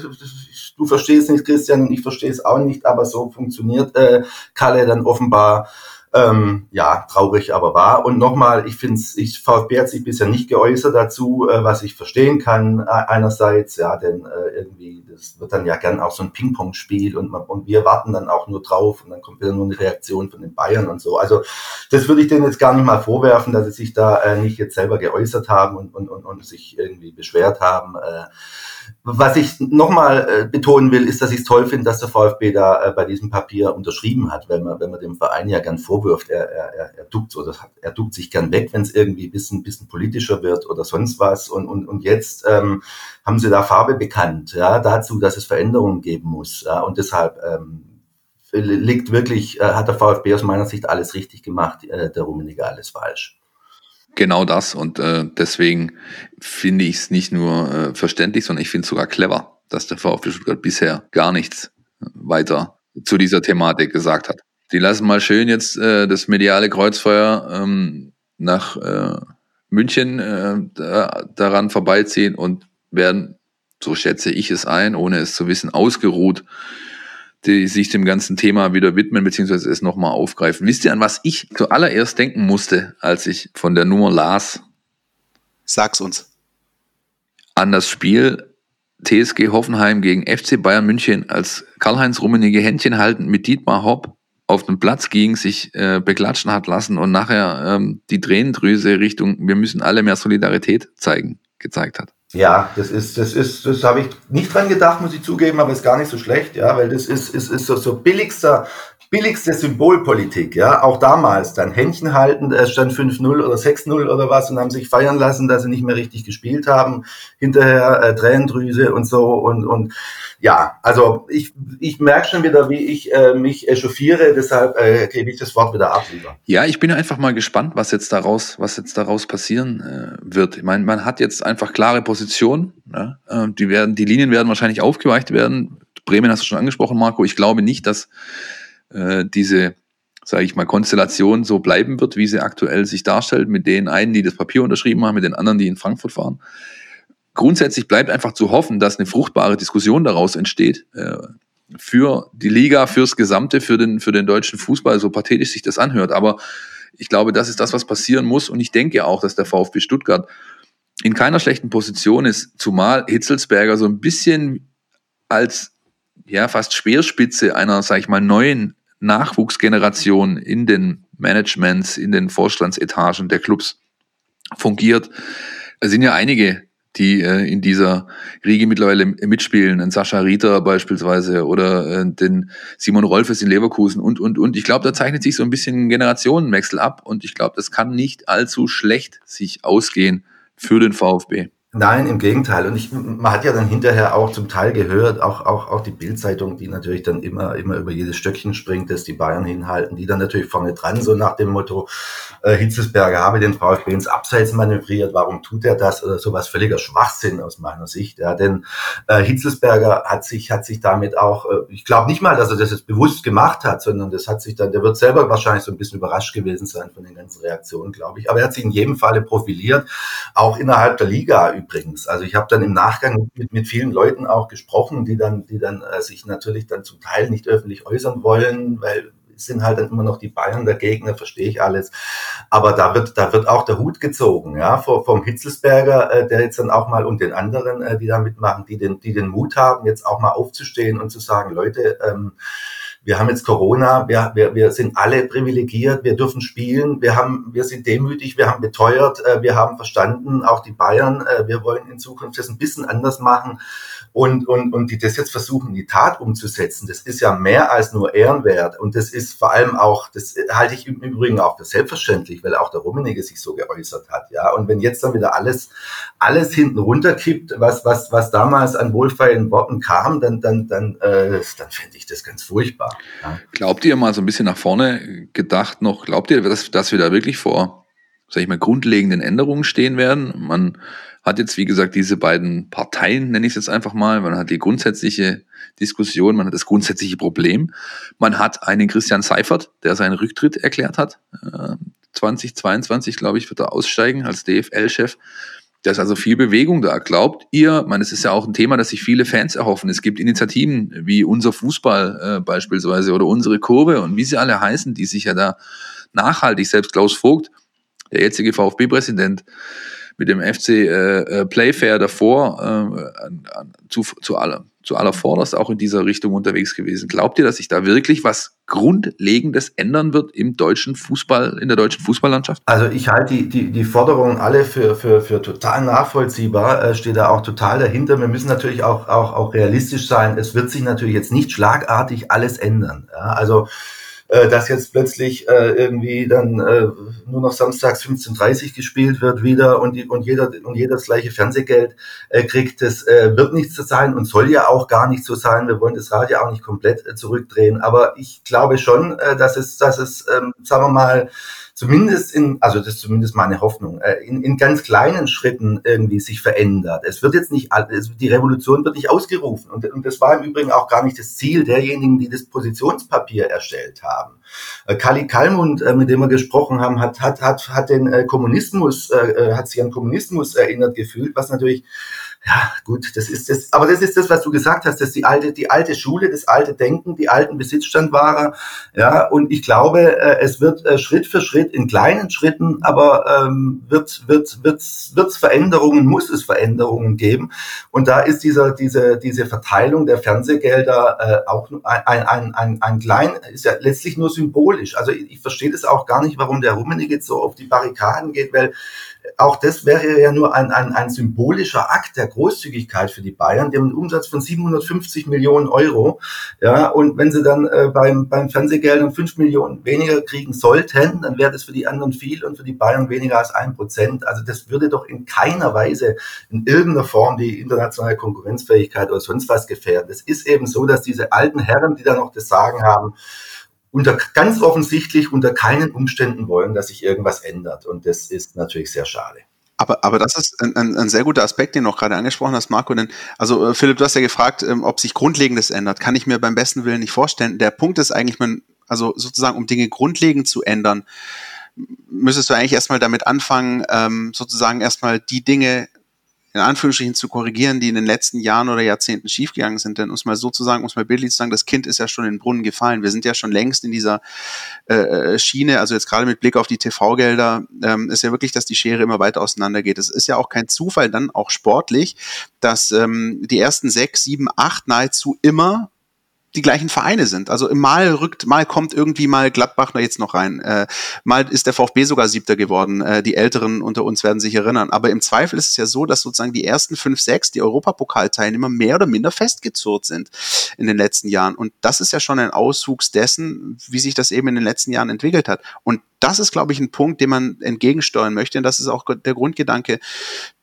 du verstehst nicht, Christian, und ich verstehe es auch nicht, aber so funktioniert äh, Kalle dann offenbar ähm, ja, traurig aber wahr. Und nochmal, ich finde es, ich, VfB hat sich bisher nicht geäußert dazu, äh, was ich verstehen kann. Äh, einerseits, ja, denn äh, irgendwie, das wird dann ja gern auch so ein Ping-Pong-Spiel und, und wir warten dann auch nur drauf und dann kommt wieder nur eine Reaktion von den Bayern und so. Also das würde ich denen jetzt gar nicht mal vorwerfen, dass sie sich da äh, nicht jetzt selber geäußert haben und, und, und, und sich irgendwie beschwert haben. Äh, was ich nochmal äh, betonen will, ist, dass ich es toll finde, dass der VfB da äh, bei diesem Papier unterschrieben hat, wenn man, wenn man dem Verein ja gern vorwirft, er, er, er duckt hat, er duckt sich gern weg, wenn es irgendwie ein bisschen, bisschen politischer wird oder sonst was. Und, und, und jetzt ähm, haben sie da Farbe bekannt, ja, dazu, dass es Veränderungen geben muss. Ja, und deshalb ähm, liegt wirklich, äh, hat der VfB aus meiner Sicht alles richtig gemacht, äh, der Rummenigge alles falsch genau das. Und äh, deswegen finde ich es nicht nur äh, verständlich, sondern ich finde es sogar clever, dass der VfB Stuttgart bisher gar nichts weiter zu dieser Thematik gesagt hat. Die lassen mal schön jetzt äh, das mediale Kreuzfeuer ähm, nach äh, München äh, da, daran vorbeiziehen und werden, so schätze ich es ein, ohne es zu wissen, ausgeruht die sich dem ganzen Thema wieder widmen, beziehungsweise es nochmal aufgreifen. Wisst ihr, an was ich zuallererst denken musste, als ich von der Nummer las? Sag's uns. An das Spiel TSG Hoffenheim gegen FC Bayern München, als Karl-Heinz Rummenigge Händchen haltend mit Dietmar Hopp auf den Platz ging, sich äh, beklatschen hat lassen und nachher ähm, die Tränendrüse Richtung, wir müssen alle mehr Solidarität zeigen, gezeigt hat. Ja, das ist, das ist, das habe ich nicht dran gedacht, muss ich zugeben, aber ist gar nicht so schlecht, ja, weil das ist, ist, ist so, so billigster, billigste Symbolpolitik, ja, auch damals dann Händchen halten, es stand 5-0 oder 6-0 oder was und haben sich feiern lassen, dass sie nicht mehr richtig gespielt haben, hinterher äh, Tränendrüse und so und, und ja, also ich, ich merke schon wieder, wie ich äh, mich echauffiere, deshalb äh, gebe ich das Wort wieder ab lieber. Ja, ich bin einfach mal gespannt, was jetzt daraus, was jetzt daraus passieren äh, wird. Ich meine, man hat jetzt einfach klare Positionen, ne? äh, die werden, die Linien werden wahrscheinlich aufgeweicht werden. Bremen hast du schon angesprochen, Marco. Ich glaube nicht, dass äh, diese sage ich mal, Konstellation so bleiben wird, wie sie aktuell sich darstellt, mit den einen, die das Papier unterschrieben haben, mit den anderen, die in Frankfurt fahren grundsätzlich bleibt einfach zu hoffen, dass eine fruchtbare Diskussion daraus entsteht. Äh, für die Liga, fürs Gesamte, für den, für den deutschen Fußball, so pathetisch sich das anhört. Aber ich glaube, das ist das, was passieren muss. Und ich denke auch, dass der VfB Stuttgart in keiner schlechten Position ist, zumal Hitzelsberger so ein bisschen als ja fast Speerspitze einer, sag ich mal, neuen Nachwuchsgeneration in den Managements, in den Vorstandsetagen der Clubs fungiert. Es sind ja einige die äh, in dieser Riege mittlerweile mitspielen, ein Sascha Rieter beispielsweise oder äh, den Simon Rolfes in Leverkusen und, und, und. Ich glaube, da zeichnet sich so ein bisschen ein Generationenwechsel ab und ich glaube, das kann nicht allzu schlecht sich ausgehen für den VfB. Nein, im Gegenteil. Und ich, man hat ja dann hinterher auch zum Teil gehört, auch, auch, auch die Bildzeitung, die natürlich dann immer, immer über jedes Stöckchen springt, dass die Bayern hinhalten, die dann natürlich vorne dran, so nach dem Motto, äh, Hitzesberger habe den VfB ins Abseits manövriert, warum tut er das? Oder sowas völliger Schwachsinn aus meiner Sicht. Ja, denn äh, Hitzesberger hat sich, hat sich damit auch, äh, ich glaube nicht mal, dass er das jetzt bewusst gemacht hat, sondern das hat sich dann, der wird selber wahrscheinlich so ein bisschen überrascht gewesen sein von den ganzen Reaktionen, glaube ich. Aber er hat sich in jedem Falle profiliert, auch innerhalb der Liga übrigens. Also ich habe dann im Nachgang mit, mit vielen Leuten auch gesprochen, die dann, die dann äh, sich natürlich dann zum Teil nicht öffentlich äußern wollen, weil sind halt dann immer noch die Bayern der Gegner, verstehe ich alles. Aber da wird, da wird auch der Hut gezogen, ja, vom Hitzelsberger, äh, der jetzt dann auch mal und den anderen, äh, die da mitmachen, die den, die den Mut haben, jetzt auch mal aufzustehen und zu sagen, Leute, ähm, wir haben jetzt Corona, wir, wir, wir sind alle privilegiert, wir dürfen spielen, wir, haben, wir sind demütig, wir haben beteuert, äh, wir haben verstanden, auch die Bayern, äh, wir wollen in Zukunft das ein bisschen anders machen und, und, und die das jetzt versuchen, in die Tat umzusetzen, das ist ja mehr als nur ehrenwert. Und das ist vor allem auch, das halte ich im Übrigen auch für selbstverständlich, weil auch der Rummenigge sich so geäußert hat. Ja, und wenn jetzt dann wieder alles, alles hinten runterkippt, was, was, was damals an wohlfeilen Worten kam, dann, dann, dann, äh, dann fände ich das ganz furchtbar. Ja. Glaubt ihr mal so ein bisschen nach vorne gedacht noch, glaubt ihr, dass, dass wir da wirklich vor, sag ich mal, grundlegenden Änderungen stehen werden? Man, hat jetzt, wie gesagt, diese beiden Parteien, nenne ich es jetzt einfach mal. Man hat die grundsätzliche Diskussion, man hat das grundsätzliche Problem. Man hat einen Christian Seifert, der seinen Rücktritt erklärt hat. 2022, äh, glaube ich, wird er aussteigen als DFL-Chef. Da ist also viel Bewegung da. Glaubt ihr, man, es ist ja auch ein Thema, das sich viele Fans erhoffen. Es gibt Initiativen wie unser Fußball äh, beispielsweise oder unsere Kurve und wie sie alle heißen, die sich ja da nachhaltig, selbst Klaus Vogt, der jetzige VfB-Präsident, mit dem FC äh, äh, Playfair davor äh, zu, zu, aller, zu aller Vorderst auch in dieser Richtung unterwegs gewesen. Glaubt ihr, dass sich da wirklich was Grundlegendes ändern wird im deutschen Fußball, in der deutschen Fußballlandschaft? Also ich halte die, die, die Forderungen alle für, für, für total nachvollziehbar, äh, stehe da auch total dahinter. Wir müssen natürlich auch, auch, auch realistisch sein. Es wird sich natürlich jetzt nicht schlagartig alles ändern. Ja? Also dass jetzt plötzlich äh, irgendwie dann äh, nur noch samstags 15.30 gespielt wird wieder und, die, und, jeder, und jeder das gleiche Fernsehgeld äh, kriegt, das äh, wird nicht so sein und soll ja auch gar nicht so sein. Wir wollen das Radio auch nicht komplett äh, zurückdrehen. Aber ich glaube schon, äh, dass es, dass es ähm, sagen wir mal, zumindest in, also das ist zumindest meine Hoffnung, äh, in, in ganz kleinen Schritten irgendwie sich verändert. Es wird jetzt nicht, die Revolution wird nicht ausgerufen. Und, und das war im Übrigen auch gar nicht das Ziel derjenigen, die das Positionspapier erstellt haben. Äh, Kali Kalmund, äh, mit dem wir gesprochen haben, hat, hat, hat, hat den Kommunismus, hat sich an Kommunismus erinnert gefühlt, was natürlich ja, gut, das ist das, aber das ist das, was du gesagt hast, das ist die alte, die alte Schule, das alte Denken, die alten Besitzstandwahrer, ja, und ich glaube, äh, es wird äh, Schritt für Schritt in kleinen Schritten, aber ähm, wird, wird, wird, wird Veränderungen, muss es Veränderungen geben. Und da ist dieser, diese, diese Verteilung der Fernsehgelder äh, auch ein, ein, ein, ein klein, ist ja letztlich nur symbolisch. Also ich, ich verstehe das auch gar nicht, warum der Rummenigge jetzt so auf die Barrikaden geht, weil auch das wäre ja nur ein, ein, ein symbolischer Akt der Großzügigkeit für die Bayern. Die haben einen Umsatz von 750 Millionen Euro. Ja, und wenn sie dann äh, beim, beim Fernsehgeldern 5 Millionen weniger kriegen sollten, dann wäre das für die anderen viel und für die Bayern weniger als ein Prozent. Also das würde doch in keiner Weise in irgendeiner Form die internationale Konkurrenzfähigkeit oder sonst was gefährden. Es ist eben so, dass diese alten Herren, die da noch das Sagen haben, unter ganz offensichtlich unter keinen Umständen wollen, dass sich irgendwas ändert. Und das ist natürlich sehr schade. Aber, aber das ist ein, ein, ein sehr guter Aspekt, den du auch gerade angesprochen hast, Marco. Denn, also äh, Philipp, du hast ja gefragt, ähm, ob sich Grundlegendes ändert. Kann ich mir beim besten Willen nicht vorstellen. Der Punkt ist eigentlich, man, also sozusagen, um Dinge grundlegend zu ändern, müsstest du eigentlich erstmal damit anfangen, ähm, sozusagen erstmal die Dinge in Anführungsstrichen zu korrigieren, die in den letzten Jahren oder Jahrzehnten schiefgegangen sind. Denn um es mal so zu um es mal bildlich zu sagen, das Kind ist ja schon in den Brunnen gefallen. Wir sind ja schon längst in dieser äh, äh Schiene, also jetzt gerade mit Blick auf die TV-Gelder, ähm, ist ja wirklich, dass die Schere immer weiter auseinandergeht. Es ist ja auch kein Zufall dann auch sportlich, dass ähm, die ersten sechs, sieben, acht nahezu immer die gleichen Vereine sind. Also mal rückt, mal kommt irgendwie mal Gladbach jetzt noch rein. Äh, mal ist der VfB sogar Siebter geworden. Äh, die Älteren unter uns werden sich erinnern. Aber im Zweifel ist es ja so, dass sozusagen die ersten fünf, sechs, die Europapokalteilnehmer mehr oder minder festgezurrt sind in den letzten Jahren. Und das ist ja schon ein Auswuchs dessen, wie sich das eben in den letzten Jahren entwickelt hat. Und das ist, glaube ich, ein Punkt, den man entgegensteuern möchte. Und das ist auch der Grundgedanke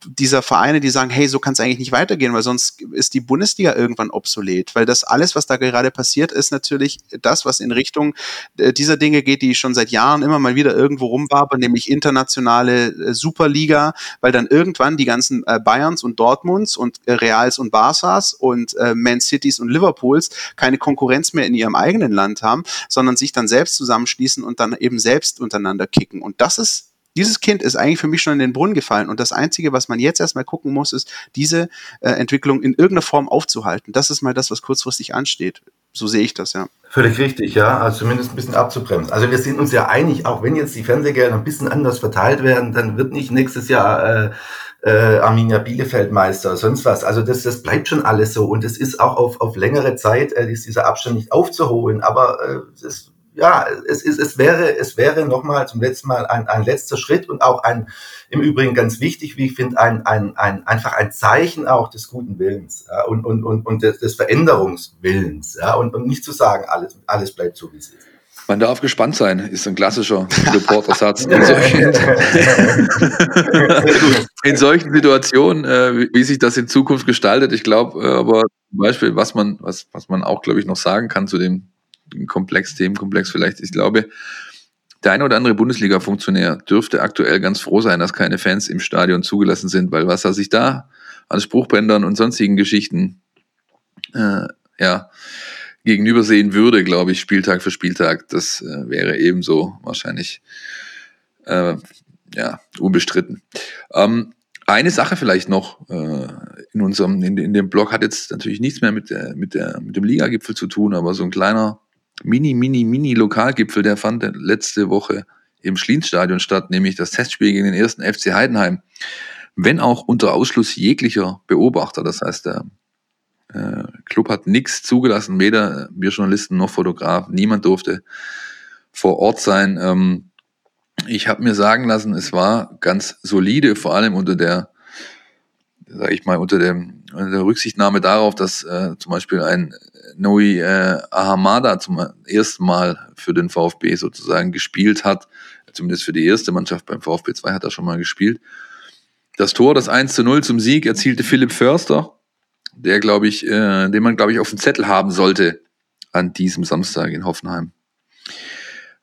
dieser Vereine, die sagen, hey, so kann es eigentlich nicht weitergehen, weil sonst ist die Bundesliga irgendwann obsolet. Weil das alles, was da gerade passiert, ist natürlich das, was in Richtung äh, dieser Dinge geht, die schon seit Jahren immer mal wieder irgendwo rumwabern, nämlich internationale äh, Superliga, weil dann irgendwann die ganzen äh, Bayerns und Dortmunds und Reals und Barças und Man Cities und Liverpools keine Konkurrenz mehr in ihrem eigenen Land haben, sondern sich dann selbst zusammenschließen und dann eben selbst untereinander kicken. Und das ist dieses Kind ist eigentlich für mich schon in den Brunnen gefallen. Und das Einzige, was man jetzt erstmal gucken muss, ist, diese äh, Entwicklung in irgendeiner Form aufzuhalten. Das ist mal das, was kurzfristig ansteht. So sehe ich das, ja. Völlig richtig, ja. Also zumindest ein bisschen abzubremsen. Also wir sind uns ja einig, auch wenn jetzt die Fernsehgelder ein bisschen anders verteilt werden, dann wird nicht nächstes Jahr äh, äh, Arminia Bielefeld Meister, sonst was. Also das, das bleibt schon alles so. Und es ist auch auf, auf längere Zeit, äh, ist dieser Abstand nicht aufzuholen. Aber äh, das ja, es, ist, es wäre, es wäre nochmal zum letzten Mal ein, ein letzter Schritt und auch ein, im Übrigen ganz wichtig, wie ich finde, ein, ein, ein, einfach ein Zeichen auch des guten Willens ja, und, und, und, und des, des Veränderungswillens ja, und, und nicht zu sagen, alles, alles bleibt so, wie es ist. Man darf gespannt sein, ist ein klassischer Reportersatz. In solchen, in solchen Situationen, äh, wie sich das in Zukunft gestaltet. Ich glaube, äh, aber zum Beispiel, was man, was, was man auch, glaube ich, noch sagen kann zu dem Komplex, Themenkomplex vielleicht. Ich glaube, der eine oder andere Bundesliga-Funktionär dürfte aktuell ganz froh sein, dass keine Fans im Stadion zugelassen sind, weil was er sich da an Spruchbändern und sonstigen Geschichten äh, ja, gegenüber sehen würde, glaube ich, Spieltag für Spieltag, das äh, wäre ebenso wahrscheinlich äh, ja, unbestritten. Ähm, eine Sache vielleicht noch äh, in unserem, in, in dem Blog hat jetzt natürlich nichts mehr mit, der, mit, der, mit dem Liga-Gipfel zu tun, aber so ein kleiner Mini, Mini, Mini-Lokalgipfel, der fand letzte Woche im Schlienstadion statt, nämlich das Testspiel gegen den ersten FC Heidenheim. Wenn auch unter Ausschluss jeglicher Beobachter, das heißt, der äh, Club hat nichts zugelassen, weder wir Journalisten noch Fotograf, niemand durfte vor Ort sein. Ähm, ich habe mir sagen lassen, es war ganz solide, vor allem unter der, sage ich mal, unter, dem, der Rücksichtnahme darauf, dass äh, zum Beispiel ein Noi äh, Ahamada zum ersten Mal für den VfB sozusagen gespielt hat. Zumindest für die erste Mannschaft beim VfB 2 hat er schon mal gespielt. Das Tor, das 1 zu 0 zum Sieg, erzielte Philipp Förster, der, glaube ich, äh, den man, glaube ich, auf dem Zettel haben sollte an diesem Samstag in Hoffenheim.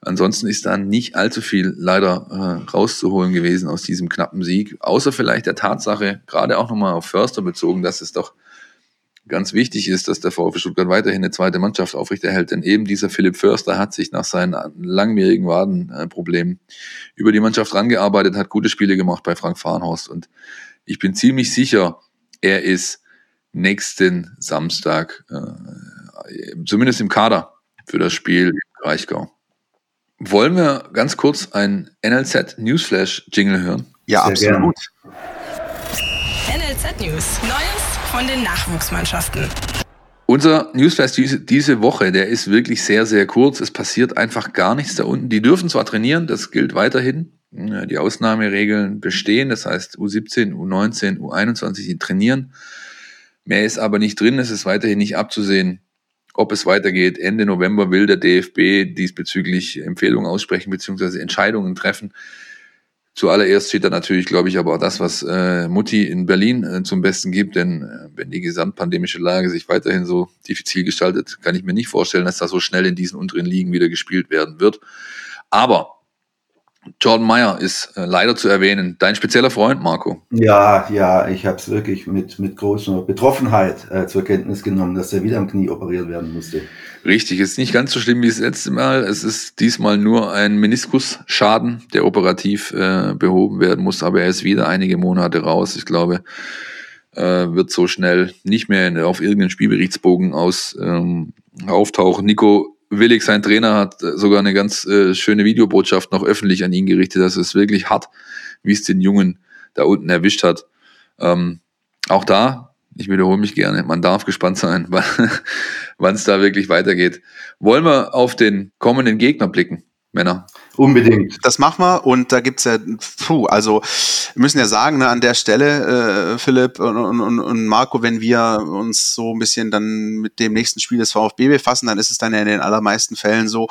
Ansonsten ist da nicht allzu viel leider äh, rauszuholen gewesen aus diesem knappen Sieg, außer vielleicht der Tatsache, gerade auch nochmal auf Förster bezogen, dass es doch ganz wichtig ist, dass der VfB Stuttgart weiterhin eine zweite Mannschaft aufrechterhält. Denn eben dieser Philipp Förster hat sich nach seinen langwierigen Wadenproblemen über die Mannschaft rangearbeitet, hat gute Spiele gemacht bei Frank Farnhorst. Und ich bin ziemlich sicher, er ist nächsten Samstag äh, zumindest im Kader für das Spiel im Reichgau. Wollen wir ganz kurz ein NLZ Newsflash Jingle hören? Ja, Sehr absolut. Gern. NLZ News. Neues von den Nachwuchsmannschaften. Unser Newsflash diese, diese Woche, der ist wirklich sehr, sehr kurz. Es passiert einfach gar nichts da unten. Die dürfen zwar trainieren, das gilt weiterhin. Die Ausnahmeregeln bestehen, das heißt U17, U19, U21, die trainieren. Mehr ist aber nicht drin, es ist weiterhin nicht abzusehen, ob es weitergeht. Ende November will der DFB diesbezüglich Empfehlungen aussprechen bzw. Entscheidungen treffen. Zuallererst steht da natürlich, glaube ich, aber auch das, was äh, Mutti in Berlin äh, zum Besten gibt, denn äh, wenn die gesamtpandemische Lage sich weiterhin so diffizil gestaltet, kann ich mir nicht vorstellen, dass da so schnell in diesen unteren Ligen wieder gespielt werden wird. Aber Jordan Meyer ist äh, leider zu erwähnen. Dein spezieller Freund, Marco. Ja, ja, ich habe es wirklich mit, mit großer Betroffenheit äh, zur Kenntnis genommen, dass er wieder am Knie operiert werden musste. Richtig, ist nicht ganz so schlimm wie das letzte Mal. Es ist diesmal nur ein Meniskusschaden, der operativ äh, behoben werden muss, aber er ist wieder einige Monate raus. Ich glaube, äh, wird so schnell nicht mehr auf irgendeinen Spielberichtsbogen aus ähm, auftauchen. Nico Willig, sein Trainer, hat sogar eine ganz äh, schöne Videobotschaft noch öffentlich an ihn gerichtet, dass es wirklich hart, wie es den Jungen da unten erwischt hat. Ähm, auch da, ich wiederhole mich gerne, man darf gespannt sein, wann es da wirklich weitergeht. Wollen wir auf den kommenden Gegner blicken? Männer. Unbedingt. Das machen wir und da gibt's ja, puh, also wir müssen ja sagen, ne, an der Stelle, äh, Philipp und, und, und Marco, wenn wir uns so ein bisschen dann mit dem nächsten Spiel des VfB befassen, dann ist es dann ja in den allermeisten Fällen so,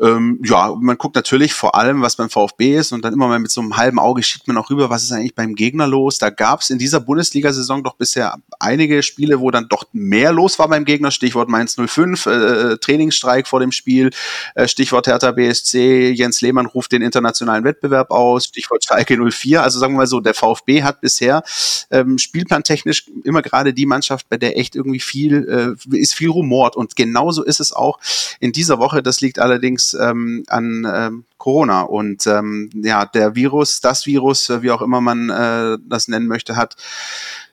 ähm, ja, man guckt natürlich vor allem, was beim VfB ist und dann immer mal mit so einem halben Auge schiebt man auch rüber, was ist eigentlich beim Gegner los. Da gab es in dieser Bundesliga-Saison doch bisher einige Spiele, wo dann doch mehr los war beim Gegner. Stichwort Mainz 05, äh, Trainingsstreik vor dem Spiel, äh, Stichwort Hertha BSC, Jens Lehmann ruft den internationalen Wettbewerb aus, Stichwort Schalke 04. Also sagen wir mal so, der VfB hat bisher ähm, spielplantechnisch immer gerade die Mannschaft, bei der echt irgendwie viel, äh, ist viel rumort. Und genauso ist es auch in dieser Woche. Das liegt allerdings ähm, an ähm, Corona. Und ähm, ja, der Virus, das Virus, äh, wie auch immer man äh, das nennen möchte, hat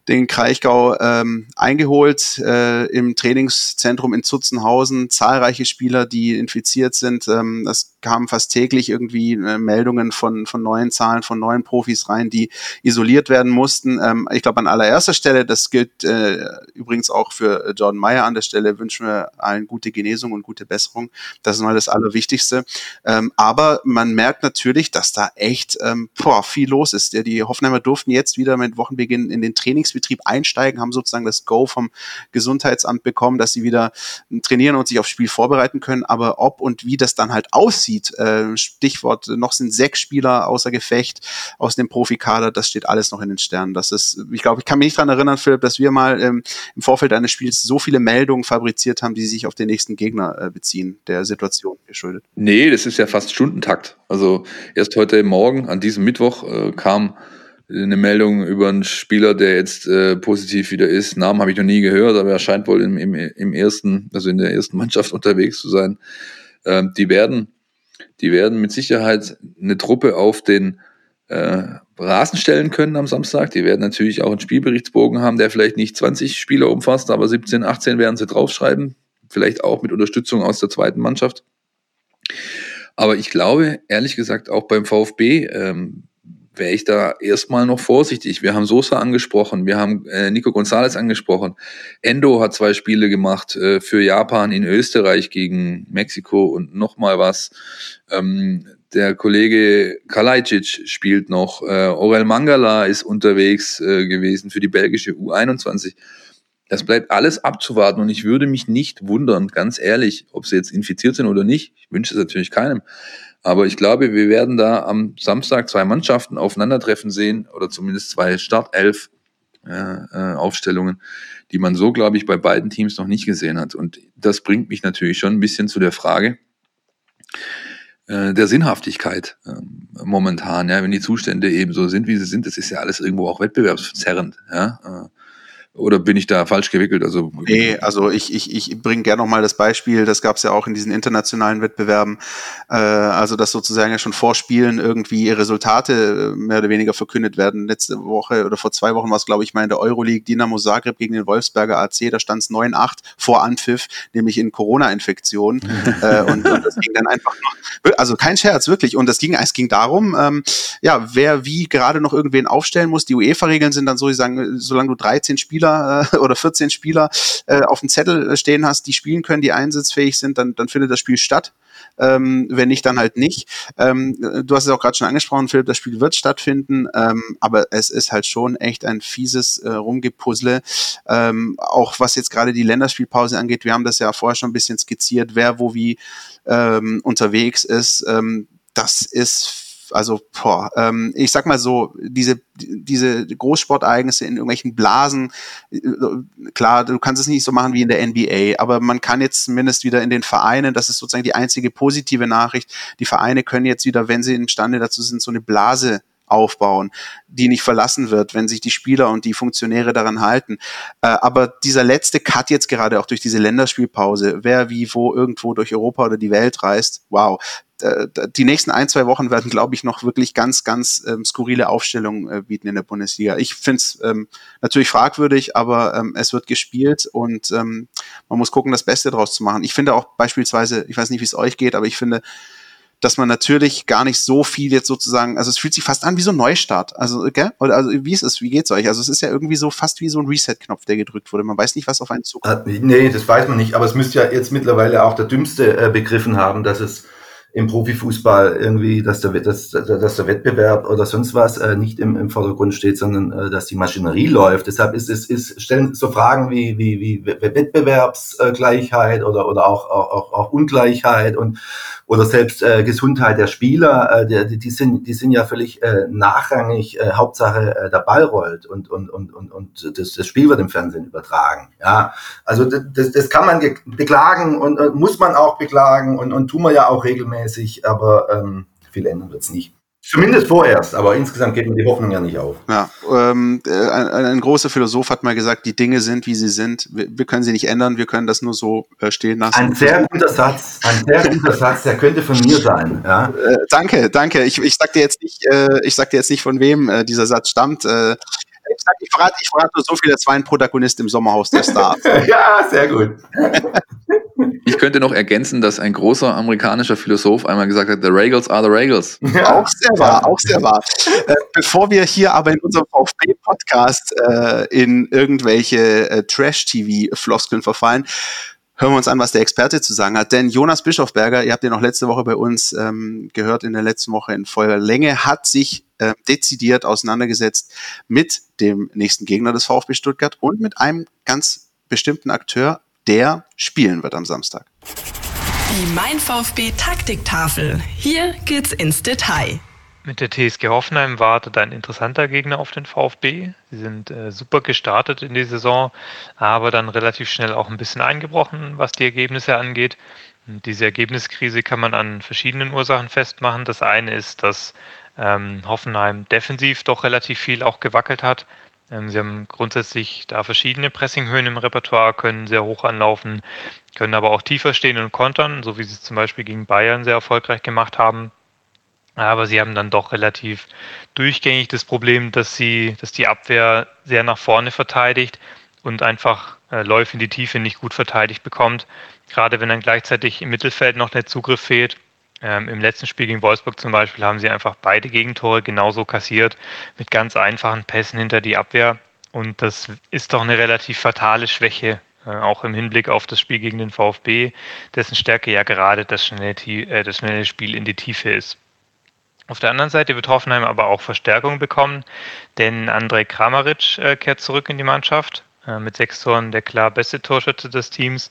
den Kraichgau ähm, eingeholt äh, im Trainingszentrum in Zutzenhausen. Zahlreiche Spieler, die infiziert sind. Ähm, es kamen fast täglich irgendwie äh, Meldungen von, von neuen Zahlen, von neuen Profis rein, die isoliert werden mussten. Ähm, ich glaube, an allererster Stelle, das gilt äh, übrigens auch für Jordan Meyer an der Stelle, wünschen wir allen gute Genesung und gute Besserung. Das ist mal das Allerwichtigste. Ähm, aber man merkt natürlich, dass da echt ähm, boah, viel los ist. Die Hoffenheimer durften jetzt wieder mit Wochenbeginn in den Trainingsbetrieb einsteigen, haben sozusagen das Go vom Gesundheitsamt bekommen, dass sie wieder trainieren und sich aufs Spiel vorbereiten können. Aber ob und wie das dann halt aussieht, äh, Stichwort, noch sind sechs Spieler außer Gefecht aus dem Profikader, das steht alles noch in den Sternen. Das ist, ich glaube, ich kann mich nicht dran erinnern, Philipp, dass wir mal ähm, im Vorfeld eines Spiels so viele Meldungen fabriziert haben, die sich auf den nächsten Gegner äh, beziehen, der Situation geschuldet. Nee, das ist ja fast Stundentakt. Also erst heute Morgen, an diesem Mittwoch, äh, kam eine Meldung über einen Spieler, der jetzt äh, positiv wieder ist. Namen habe ich noch nie gehört, aber er scheint wohl im, im, im ersten, also in der ersten Mannschaft unterwegs zu sein. Ähm, die werden, die werden mit Sicherheit eine Truppe auf den äh, Rasen stellen können am Samstag. Die werden natürlich auch einen Spielberichtsbogen haben, der vielleicht nicht 20 Spieler umfasst, aber 17, 18 werden sie draufschreiben. Vielleicht auch mit Unterstützung aus der zweiten Mannschaft. Aber ich glaube, ehrlich gesagt, auch beim VfB ähm, wäre ich da erstmal noch vorsichtig. Wir haben Sosa angesprochen, wir haben äh, Nico Gonzalez angesprochen. Endo hat zwei Spiele gemacht äh, für Japan in Österreich gegen Mexiko und nochmal was. Ähm, der Kollege Kalajdzic spielt noch. Äh, Orel Mangala ist unterwegs äh, gewesen für die belgische U21. Das bleibt alles abzuwarten und ich würde mich nicht wundern, ganz ehrlich, ob sie jetzt infiziert sind oder nicht. Ich wünsche es natürlich keinem. Aber ich glaube, wir werden da am Samstag zwei Mannschaften aufeinandertreffen sehen oder zumindest zwei Startelf äh, Aufstellungen, die man so, glaube ich, bei beiden Teams noch nicht gesehen hat. Und das bringt mich natürlich schon ein bisschen zu der Frage äh, der Sinnhaftigkeit äh, momentan, ja, wenn die Zustände eben so sind, wie sie sind, das ist ja alles irgendwo auch wettbewerbszerrend, ja. Oder bin ich da falsch gewickelt? Also, nee, also ich, ich, ich bringe gerne nochmal das Beispiel, das gab es ja auch in diesen internationalen Wettbewerben, äh, also dass sozusagen ja schon vor Spielen irgendwie Resultate äh, mehr oder weniger verkündet werden. Letzte Woche oder vor zwei Wochen war es, glaube ich, mal in der Euroleague Dynamo Zagreb gegen den Wolfsberger AC, da stand es 9-8 vor Anpfiff, nämlich in Corona-Infektion. äh, und, und, das ging dann einfach noch, also kein Scherz, wirklich. Und das ging, es ging darum, ähm, ja, wer wie gerade noch irgendwen aufstellen muss. Die UEFA-Regeln sind dann so, die sagen, solange du 13 Spieler Spieler äh, oder 14 Spieler äh, auf dem Zettel stehen hast, die spielen können, die einsatzfähig sind, dann, dann findet das Spiel statt. Ähm, wenn nicht, dann halt nicht. Ähm, du hast es auch gerade schon angesprochen, Philipp, das Spiel wird stattfinden, ähm, aber es ist halt schon echt ein fieses äh, Rumgepuzzle. Ähm, auch was jetzt gerade die Länderspielpause angeht, wir haben das ja vorher schon ein bisschen skizziert, wer wo wie ähm, unterwegs ist. Ähm, das ist also boah, ähm, ich sag mal so, diese, diese Großsportereignisse in irgendwelchen Blasen, äh, klar, du kannst es nicht so machen wie in der NBA, aber man kann jetzt zumindest wieder in den Vereinen, das ist sozusagen die einzige positive Nachricht, die Vereine können jetzt wieder, wenn sie imstande dazu sind, so eine Blase aufbauen, die nicht verlassen wird, wenn sich die Spieler und die Funktionäre daran halten. Äh, aber dieser letzte Cut jetzt gerade auch durch diese Länderspielpause, wer wie wo irgendwo durch Europa oder die Welt reist, wow. Äh, die nächsten ein, zwei Wochen werden, glaube ich, noch wirklich ganz, ganz ähm, skurrile Aufstellungen äh, bieten in der Bundesliga. Ich finde es ähm, natürlich fragwürdig, aber ähm, es wird gespielt und ähm, man muss gucken, das Beste draus zu machen. Ich finde auch beispielsweise, ich weiß nicht, wie es euch geht, aber ich finde, dass man natürlich gar nicht so viel jetzt sozusagen, also es fühlt sich fast an wie so ein Neustart. Also, gell? Oder also wie ist es, wie geht's euch? Also es ist ja irgendwie so fast wie so ein Reset-Knopf, der gedrückt wurde. Man weiß nicht, was auf einen zukommt. Äh, nee, das weiß man nicht, aber es müsste ja jetzt mittlerweile auch der Dümmste äh, begriffen haben, dass es im Profifußball irgendwie, dass der, dass, dass der Wettbewerb oder sonst was äh, nicht im, im Vordergrund steht, sondern äh, dass die Maschinerie läuft. Deshalb ist es ist, stellen so Fragen wie, wie, wie Wettbewerbsgleichheit oder, oder auch, auch, auch Ungleichheit und oder selbst äh, Gesundheit der Spieler, äh, die, die, sind, die sind ja völlig äh, nachrangig, äh, Hauptsache äh, der Ball rollt und, und, und, und, und das, das Spiel wird im Fernsehen übertragen. Ja, also das, das kann man beklagen und äh, muss man auch beklagen und, und tun wir ja auch regelmäßig, aber ähm, viel ändern wird's nicht. Zumindest vorerst, aber insgesamt geht mir die Hoffnung ja nicht auf. Ja, ähm, äh, ein, ein, großer Philosoph hat mal gesagt, die Dinge sind, wie sie sind. Wir, wir können sie nicht ändern, wir können das nur so äh, stehen lassen. Ein sehr guter Satz, ein sehr guter Satz, der könnte von mir sein. Ja? Äh, danke, danke. Ich, ich sag dir jetzt nicht, äh, ich sag dir jetzt nicht, von wem äh, dieser Satz stammt. Äh, sag, ich verrate, ich verrate nur so viel, es war ein Protagonist im Sommerhaus der Stars. ja, sehr gut. Ich könnte noch ergänzen, dass ein großer amerikanischer Philosoph einmal gesagt hat, the Regals are the Regals. Ja. Auch sehr wahr, auch sehr wahr. Äh, bevor wir hier aber in unserem VfB-Podcast äh, in irgendwelche äh, Trash-TV-Floskeln verfallen, hören wir uns an, was der Experte zu sagen hat. Denn Jonas Bischofberger, ihr habt ihn noch letzte Woche bei uns ähm, gehört, in der letzten Woche in voller Länge, hat sich äh, dezidiert auseinandergesetzt mit dem nächsten Gegner des VfB Stuttgart und mit einem ganz bestimmten Akteur, der spielen wird am Samstag. Die Mein VfB Taktiktafel. Hier geht's ins Detail. Mit der TSG Hoffenheim wartet ein interessanter Gegner auf den VfB. Sie sind äh, super gestartet in die Saison, aber dann relativ schnell auch ein bisschen eingebrochen, was die Ergebnisse angeht. Und diese Ergebniskrise kann man an verschiedenen Ursachen festmachen. Das eine ist, dass ähm, Hoffenheim defensiv doch relativ viel auch gewackelt hat. Ähm, sie haben grundsätzlich da verschiedene Pressinghöhen im Repertoire, können sehr hoch anlaufen, können aber auch tiefer stehen und kontern, so wie sie es zum Beispiel gegen Bayern sehr erfolgreich gemacht haben. Aber sie haben dann doch relativ durchgängig das Problem, dass sie, dass die Abwehr sehr nach vorne verteidigt und einfach äh, Läufe in die Tiefe nicht gut verteidigt bekommt. Gerade wenn dann gleichzeitig im Mittelfeld noch der Zugriff fehlt. Ähm, Im letzten Spiel gegen Wolfsburg zum Beispiel haben sie einfach beide Gegentore genauso kassiert mit ganz einfachen Pässen hinter die Abwehr. Und das ist doch eine relativ fatale Schwäche, äh, auch im Hinblick auf das Spiel gegen den VfB, dessen Stärke ja gerade das schnelle, äh, das schnelle Spiel in die Tiefe ist. Auf der anderen Seite wird Hoffenheim aber auch Verstärkung bekommen, denn Andrej Kramaric äh, kehrt zurück in die Mannschaft. Äh, mit sechs Toren der klar beste Torschütze des Teams,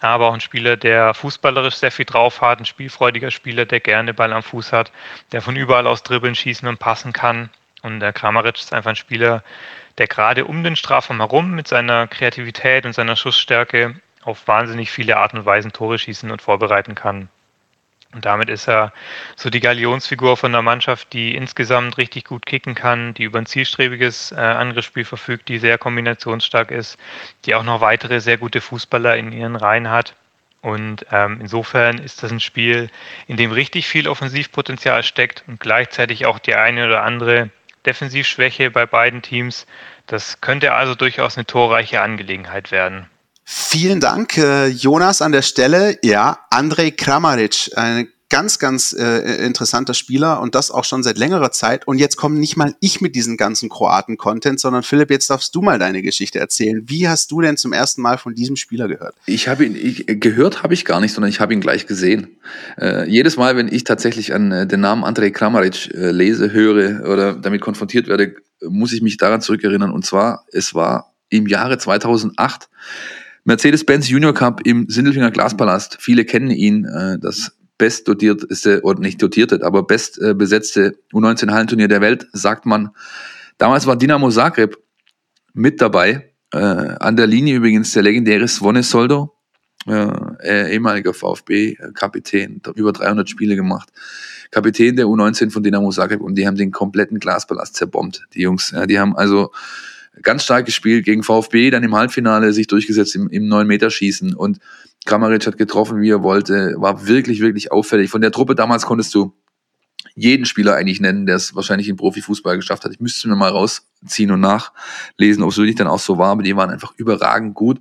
aber auch ein Spieler, der fußballerisch sehr viel drauf hat, ein spielfreudiger Spieler, der gerne Ball am Fuß hat, der von überall aus dribbeln, schießen und passen kann. Und der Kramaric ist einfach ein Spieler, der gerade um den Strafraum herum mit seiner Kreativität und seiner Schussstärke auf wahnsinnig viele Arten und Weisen Tore schießen und vorbereiten kann. Und damit ist er so die Galionsfigur von der Mannschaft, die insgesamt richtig gut kicken kann, die über ein zielstrebiges äh, Angriffsspiel verfügt, die sehr kombinationsstark ist, die auch noch weitere sehr gute Fußballer in ihren Reihen hat. Und ähm, insofern ist das ein Spiel, in dem richtig viel Offensivpotenzial steckt und gleichzeitig auch die eine oder andere Defensivschwäche bei beiden Teams. Das könnte also durchaus eine torreiche Angelegenheit werden. Vielen Dank, äh, Jonas, an der Stelle. Ja, Andrej Kramaric, ein ganz, ganz äh, interessanter Spieler und das auch schon seit längerer Zeit. Und jetzt komme nicht mal ich mit diesem ganzen Kroaten-Content, sondern Philipp, jetzt darfst du mal deine Geschichte erzählen. Wie hast du denn zum ersten Mal von diesem Spieler gehört? Ich habe ihn, ich, gehört habe ich gar nicht, sondern ich habe ihn gleich gesehen. Äh, jedes Mal, wenn ich tatsächlich an äh, den Namen Andrej Kramaric äh, lese, höre oder damit konfrontiert werde, muss ich mich daran zurückerinnern. Und zwar, es war im Jahre 2008 Mercedes-Benz Junior Cup im Sindelfinger Glaspalast. Viele kennen ihn, äh, das best dotierteste, oder nicht dotierte, aber best besetzte U19-Hallenturnier der Welt, sagt man. Damals war Dinamo Zagreb mit dabei. Äh, an der Linie übrigens der legendäre Svone Soldo, äh, ehemaliger VfB-Kapitän, über 300 Spiele gemacht. Kapitän der U19 von Dinamo Zagreb und die haben den kompletten Glaspalast zerbombt, die Jungs. Die haben also ganz stark gespielt gegen VfB, dann im Halbfinale sich durchgesetzt im, im 9-Meter-Schießen und Kramaric hat getroffen, wie er wollte, war wirklich, wirklich auffällig. Von der Truppe damals konntest du jeden Spieler eigentlich nennen, der es wahrscheinlich im Profifußball geschafft hat. Ich müsste mir mal rausziehen und nachlesen, ob es wirklich dann auch so war, aber die waren einfach überragend gut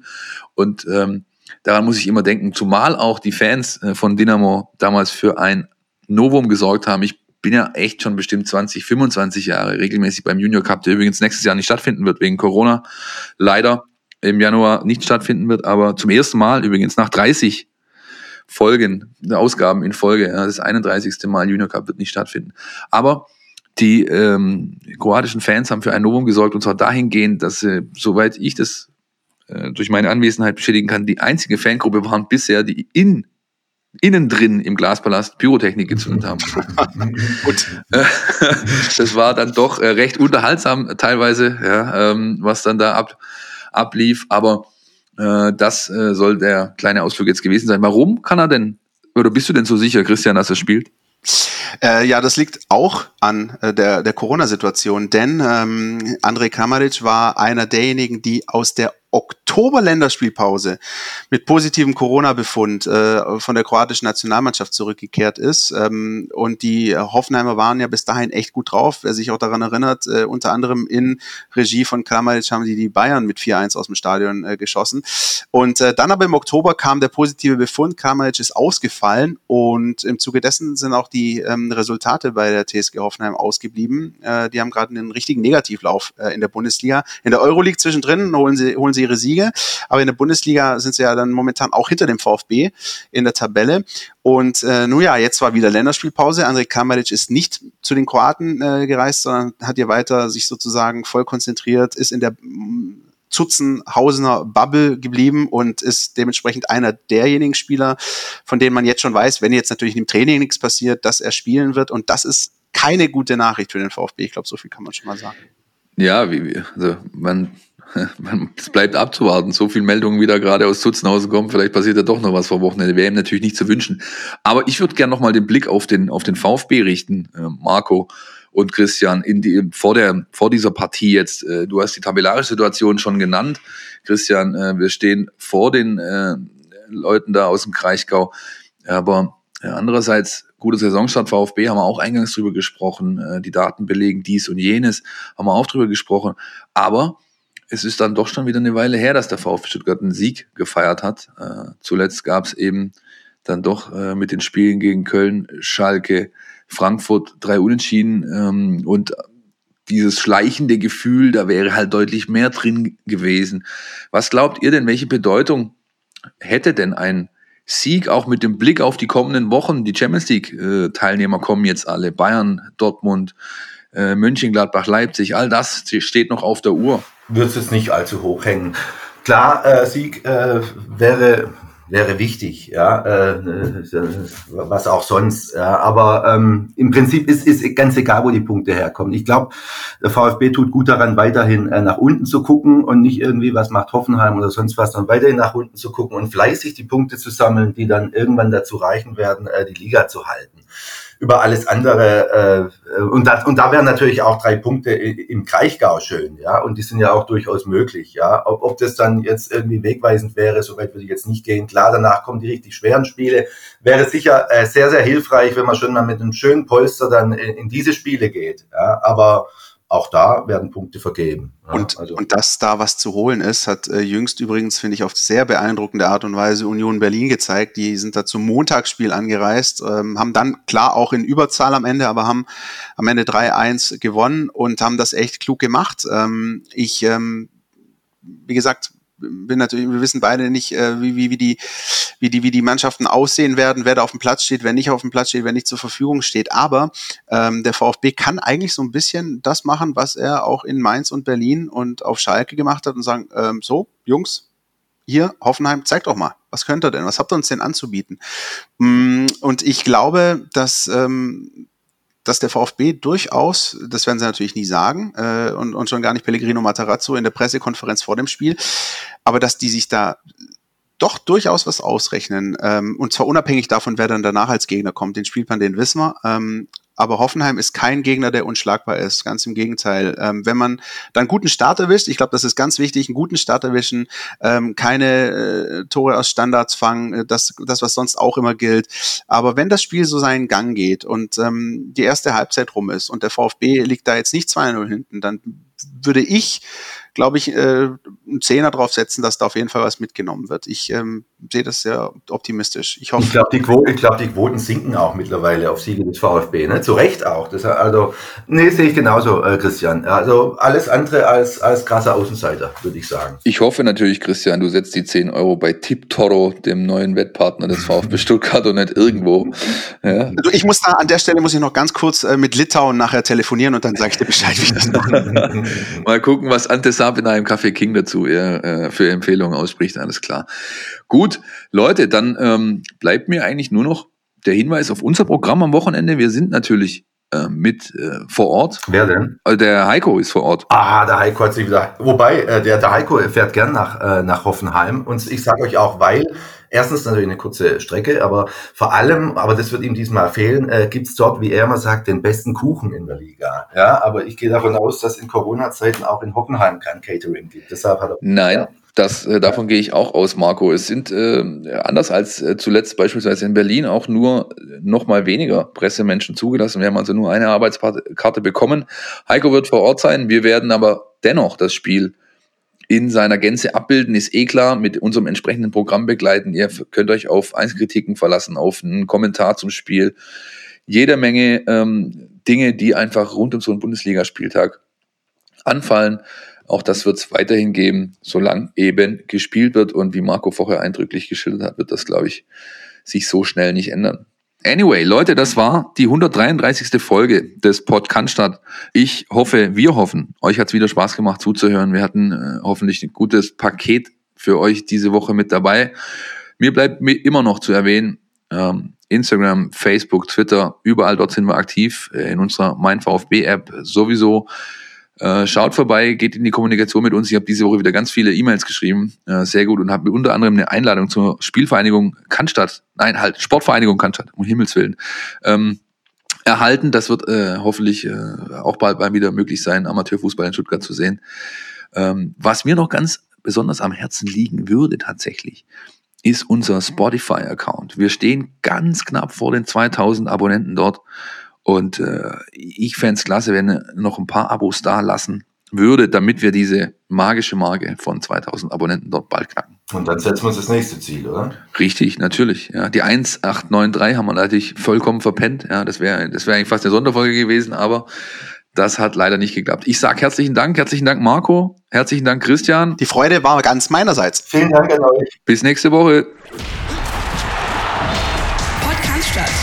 und ähm, daran muss ich immer denken, zumal auch die Fans äh, von Dynamo damals für ein Novum gesorgt haben. Ich bin ja echt schon bestimmt 20, 25 Jahre regelmäßig beim Junior Cup, der übrigens nächstes Jahr nicht stattfinden wird wegen Corona. Leider im Januar nicht stattfinden wird, aber zum ersten Mal übrigens nach 30 Folgen, Ausgaben in Folge, das 31. Mal Junior Cup wird nicht stattfinden. Aber die ähm, kroatischen Fans haben für ein Novum gesorgt und zwar dahingehend, dass sie, soweit ich das äh, durch meine Anwesenheit bestätigen kann, die einzige Fangruppe waren bisher, die in innen drin im Glaspalast Pyrotechnik gezündet haben. Gut. das war dann doch äh, recht unterhaltsam teilweise, ja, ähm, was dann da ab, ablief. Aber äh, das äh, soll der kleine Ausflug jetzt gewesen sein. Warum kann er denn, oder bist du denn so sicher, Christian, dass er spielt? Äh, ja, das liegt auch an äh, der, der Corona-Situation, denn ähm, Andrej Kramaric war einer derjenigen, die aus der Oktober-Länderspielpause mit positivem Corona-Befund äh, von der kroatischen Nationalmannschaft zurückgekehrt ist. Ähm, und die Hoffenheimer waren ja bis dahin echt gut drauf. Wer sich auch daran erinnert, äh, unter anderem in Regie von Kramaric haben die die Bayern mit 4-1 aus dem Stadion äh, geschossen. Und äh, dann aber im Oktober kam der positive Befund. Kramaric ist ausgefallen und im Zuge dessen sind auch die ähm, Resultate bei der TSG Hoffenheim ausgeblieben. Äh, die haben gerade einen richtigen Negativlauf äh, in der Bundesliga. In der Euroleague zwischendrin holen sie, holen sie ihre Siege, aber in der Bundesliga sind sie ja dann momentan auch hinter dem VfB in der Tabelle. Und äh, nun ja, jetzt war wieder Länderspielpause. Andrej Kramaric ist nicht zu den Kroaten äh, gereist, sondern hat hier weiter sich sozusagen voll konzentriert, ist in der Zutzenhausener Bubble geblieben und ist dementsprechend einer derjenigen Spieler, von denen man jetzt schon weiß, wenn jetzt natürlich im Training nichts passiert, dass er spielen wird. Und das ist keine gute Nachricht für den VfB. Ich glaube, so viel kann man schon mal sagen. Ja, wie, also man, es bleibt abzuwarten. So viele Meldungen wieder gerade aus Zutzenhausen kommen. Vielleicht passiert ja doch noch was vor Wochenende. Wäre ihm natürlich nicht zu wünschen. Aber ich würde gerne nochmal den Blick auf den, auf den VfB richten, äh, Marco und Christian, in die, vor, der, vor dieser Partie jetzt. Äh, du hast die tabellarische Situation schon genannt. Christian, äh, wir stehen vor den Leuten da aus dem Kraichgau. Aber andererseits, gute Saisonstart VfB, haben wir auch eingangs drüber gesprochen. Die Daten belegen dies und jenes, haben wir auch drüber gesprochen. Aber es ist dann doch schon wieder eine Weile her, dass der VfB Stuttgart einen Sieg gefeiert hat. Äh, zuletzt gab es eben dann doch äh, mit den Spielen gegen Köln, Schalke, Frankfurt drei Unentschieden ähm, und dieses schleichende Gefühl, da wäre halt deutlich mehr drin gewesen. Was glaubt ihr denn, welche Bedeutung hätte denn ein Sieg auch mit dem Blick auf die kommenden Wochen? Die Champions League-Teilnehmer kommen jetzt alle, Bayern, Dortmund, äh, Mönchengladbach, Leipzig, all das steht noch auf der Uhr. Wird es nicht allzu hoch hängen. Klar, äh, Sieg äh, wäre wäre wichtig, ja, äh, was auch sonst. Ja. Aber ähm, im Prinzip ist, ist ganz egal, wo die Punkte herkommen. Ich glaube, der VfB tut gut daran, weiterhin äh, nach unten zu gucken und nicht irgendwie, was macht Hoffenheim oder sonst was, sondern weiterhin nach unten zu gucken und fleißig die Punkte zu sammeln, die dann irgendwann dazu reichen werden, äh, die Liga zu halten über alles andere. Äh, und, da, und da wären natürlich auch drei Punkte im Kraichgau schön, ja. Und die sind ja auch durchaus möglich, ja. Ob, ob das dann jetzt irgendwie wegweisend wäre, soweit würde ich jetzt nicht gehen. Klar, danach kommen die richtig schweren Spiele. Wäre sicher äh, sehr, sehr hilfreich, wenn man schon mal mit einem schönen Polster dann in, in diese Spiele geht. Ja. Aber auch da werden Punkte vergeben. Ja, und, also. und dass da was zu holen ist, hat äh, jüngst übrigens, finde ich, auf sehr beeindruckende Art und Weise Union Berlin gezeigt. Die sind da zum Montagsspiel angereist, ähm, haben dann klar auch in Überzahl am Ende, aber haben am Ende 3-1 gewonnen und haben das echt klug gemacht. Ähm, ich, ähm, wie gesagt, bin natürlich, wir wissen beide nicht, äh, wie, wie, wie, die, wie, die, wie die Mannschaften aussehen werden, wer da auf dem Platz steht, wer nicht auf dem Platz steht, wer nicht zur Verfügung steht. Aber ähm, der VfB kann eigentlich so ein bisschen das machen, was er auch in Mainz und Berlin und auf Schalke gemacht hat und sagen, ähm, so, Jungs, hier, Hoffenheim, zeigt doch mal, was könnt ihr denn, was habt ihr uns denn anzubieten? Mm, und ich glaube, dass ähm, dass der VfB durchaus, das werden sie natürlich nie sagen, äh, und, und schon gar nicht Pellegrino Matarazzo in der Pressekonferenz vor dem Spiel, aber dass die sich da doch durchaus was ausrechnen. Ähm, und zwar unabhängig davon, wer dann danach als Gegner kommt. Den Spielplan, den wissen wir. Ähm, aber Hoffenheim ist kein Gegner, der unschlagbar ist. Ganz im Gegenteil. Ähm, wenn man dann guten Start erwischt, ich glaube, das ist ganz wichtig, einen guten Start erwischen, ähm, keine äh, Tore aus Standards fangen, äh, das, das, was sonst auch immer gilt. Aber wenn das Spiel so seinen Gang geht und ähm, die erste Halbzeit rum ist und der VfB liegt da jetzt nicht 2-0 hinten, dann würde ich glaube ich, äh, einen Zehner drauf setzen, dass da auf jeden Fall was mitgenommen wird. Ich ähm, sehe das sehr optimistisch. Ich hoffe. Ich glaube, die, Quoten, glaub, die Quoten sinken auch mittlerweile auf Siege des VfB, ne? Zu Recht auch. Das, also, nee, sehe ich genauso, äh, Christian. Also alles andere als, als krasser Außenseiter, würde ich sagen. Ich hoffe natürlich, Christian, du setzt die 10 Euro bei Tiptoro, dem neuen Wettpartner des VfB Stuttgart und nicht irgendwo. Ja. Also ich muss da an der Stelle muss ich noch ganz kurz äh, mit Litauen nachher telefonieren und dann sage ich dir Bescheid, wie ich das mache. Mal gucken, was Ante Sabina im Café King dazu er, äh, für Empfehlungen ausspricht, alles klar. Gut, Leute, dann ähm, bleibt mir eigentlich nur noch der Hinweis auf unser Programm am Wochenende. Wir sind natürlich äh, mit äh, vor Ort. Wer denn? Äh, der Heiko ist vor Ort. Ah, der Heiko hat sich wieder. Wobei, äh, der, der Heiko fährt gern nach, äh, nach Hoffenheim. Und ich sage euch auch, weil erstens natürlich eine kurze Strecke, aber vor allem, aber das wird ihm diesmal fehlen, äh, gibt es dort, wie er immer sagt, den besten Kuchen in der Liga. Ja, aber ich gehe davon aus, dass in Corona-Zeiten auch in Hoffenheim kein Catering gibt. Deshalb hat er. Nein. Ja. Das, äh, davon gehe ich auch aus, Marco. Es sind äh, anders als äh, zuletzt beispielsweise in Berlin auch nur noch mal weniger Pressemenschen zugelassen. Wir haben also nur eine Arbeitskarte bekommen. Heiko wird vor Ort sein. Wir werden aber dennoch das Spiel in seiner Gänze abbilden, ist eh klar, mit unserem entsprechenden Programm begleiten. Ihr könnt euch auf Einzelkritiken verlassen, auf einen Kommentar zum Spiel. Jede Menge ähm, Dinge, die einfach rund um so einen Bundesligaspieltag anfallen. Auch das wird es weiterhin geben, solange eben gespielt wird. Und wie Marco vorher eindrücklich geschildert hat, wird das, glaube ich, sich so schnell nicht ändern. Anyway, Leute, das war die 133. Folge des Podcast. Ich hoffe, wir hoffen, euch hat es wieder Spaß gemacht zuzuhören. Wir hatten äh, hoffentlich ein gutes Paket für euch diese Woche mit dabei. Mir bleibt mir immer noch zu erwähnen, ähm, Instagram, Facebook, Twitter, überall dort sind wir aktiv, äh, in unserer MeinVFB-App sowieso. Äh, schaut vorbei, geht in die Kommunikation mit uns. Ich habe diese Woche wieder ganz viele E-Mails geschrieben, äh, sehr gut, und habe unter anderem eine Einladung zur Spielvereinigung Cannstatt, nein, halt, Sportvereinigung Cannstatt, um Himmels Willen, ähm, erhalten. Das wird äh, hoffentlich äh, auch bald mal wieder möglich sein, Amateurfußball in Stuttgart zu sehen. Ähm, was mir noch ganz besonders am Herzen liegen würde tatsächlich, ist unser Spotify-Account. Wir stehen ganz knapp vor den 2000 Abonnenten dort. Und äh, ich fände es klasse, wenn ihr noch ein paar Abos da lassen würde, damit wir diese magische Marke von 2000 Abonnenten dort bald knacken. Und dann setzen wir uns das nächste Ziel, oder? Richtig, natürlich. Ja, die 1893 haben wir natürlich vollkommen verpennt. Ja, das wäre das wäre eigentlich fast eine Sonderfolge gewesen, aber das hat leider nicht geklappt. Ich sage herzlichen Dank, herzlichen Dank Marco, herzlichen Dank Christian. Die Freude war ganz meinerseits. Vielen Dank an euch. Bis nächste Woche. Podcast statt.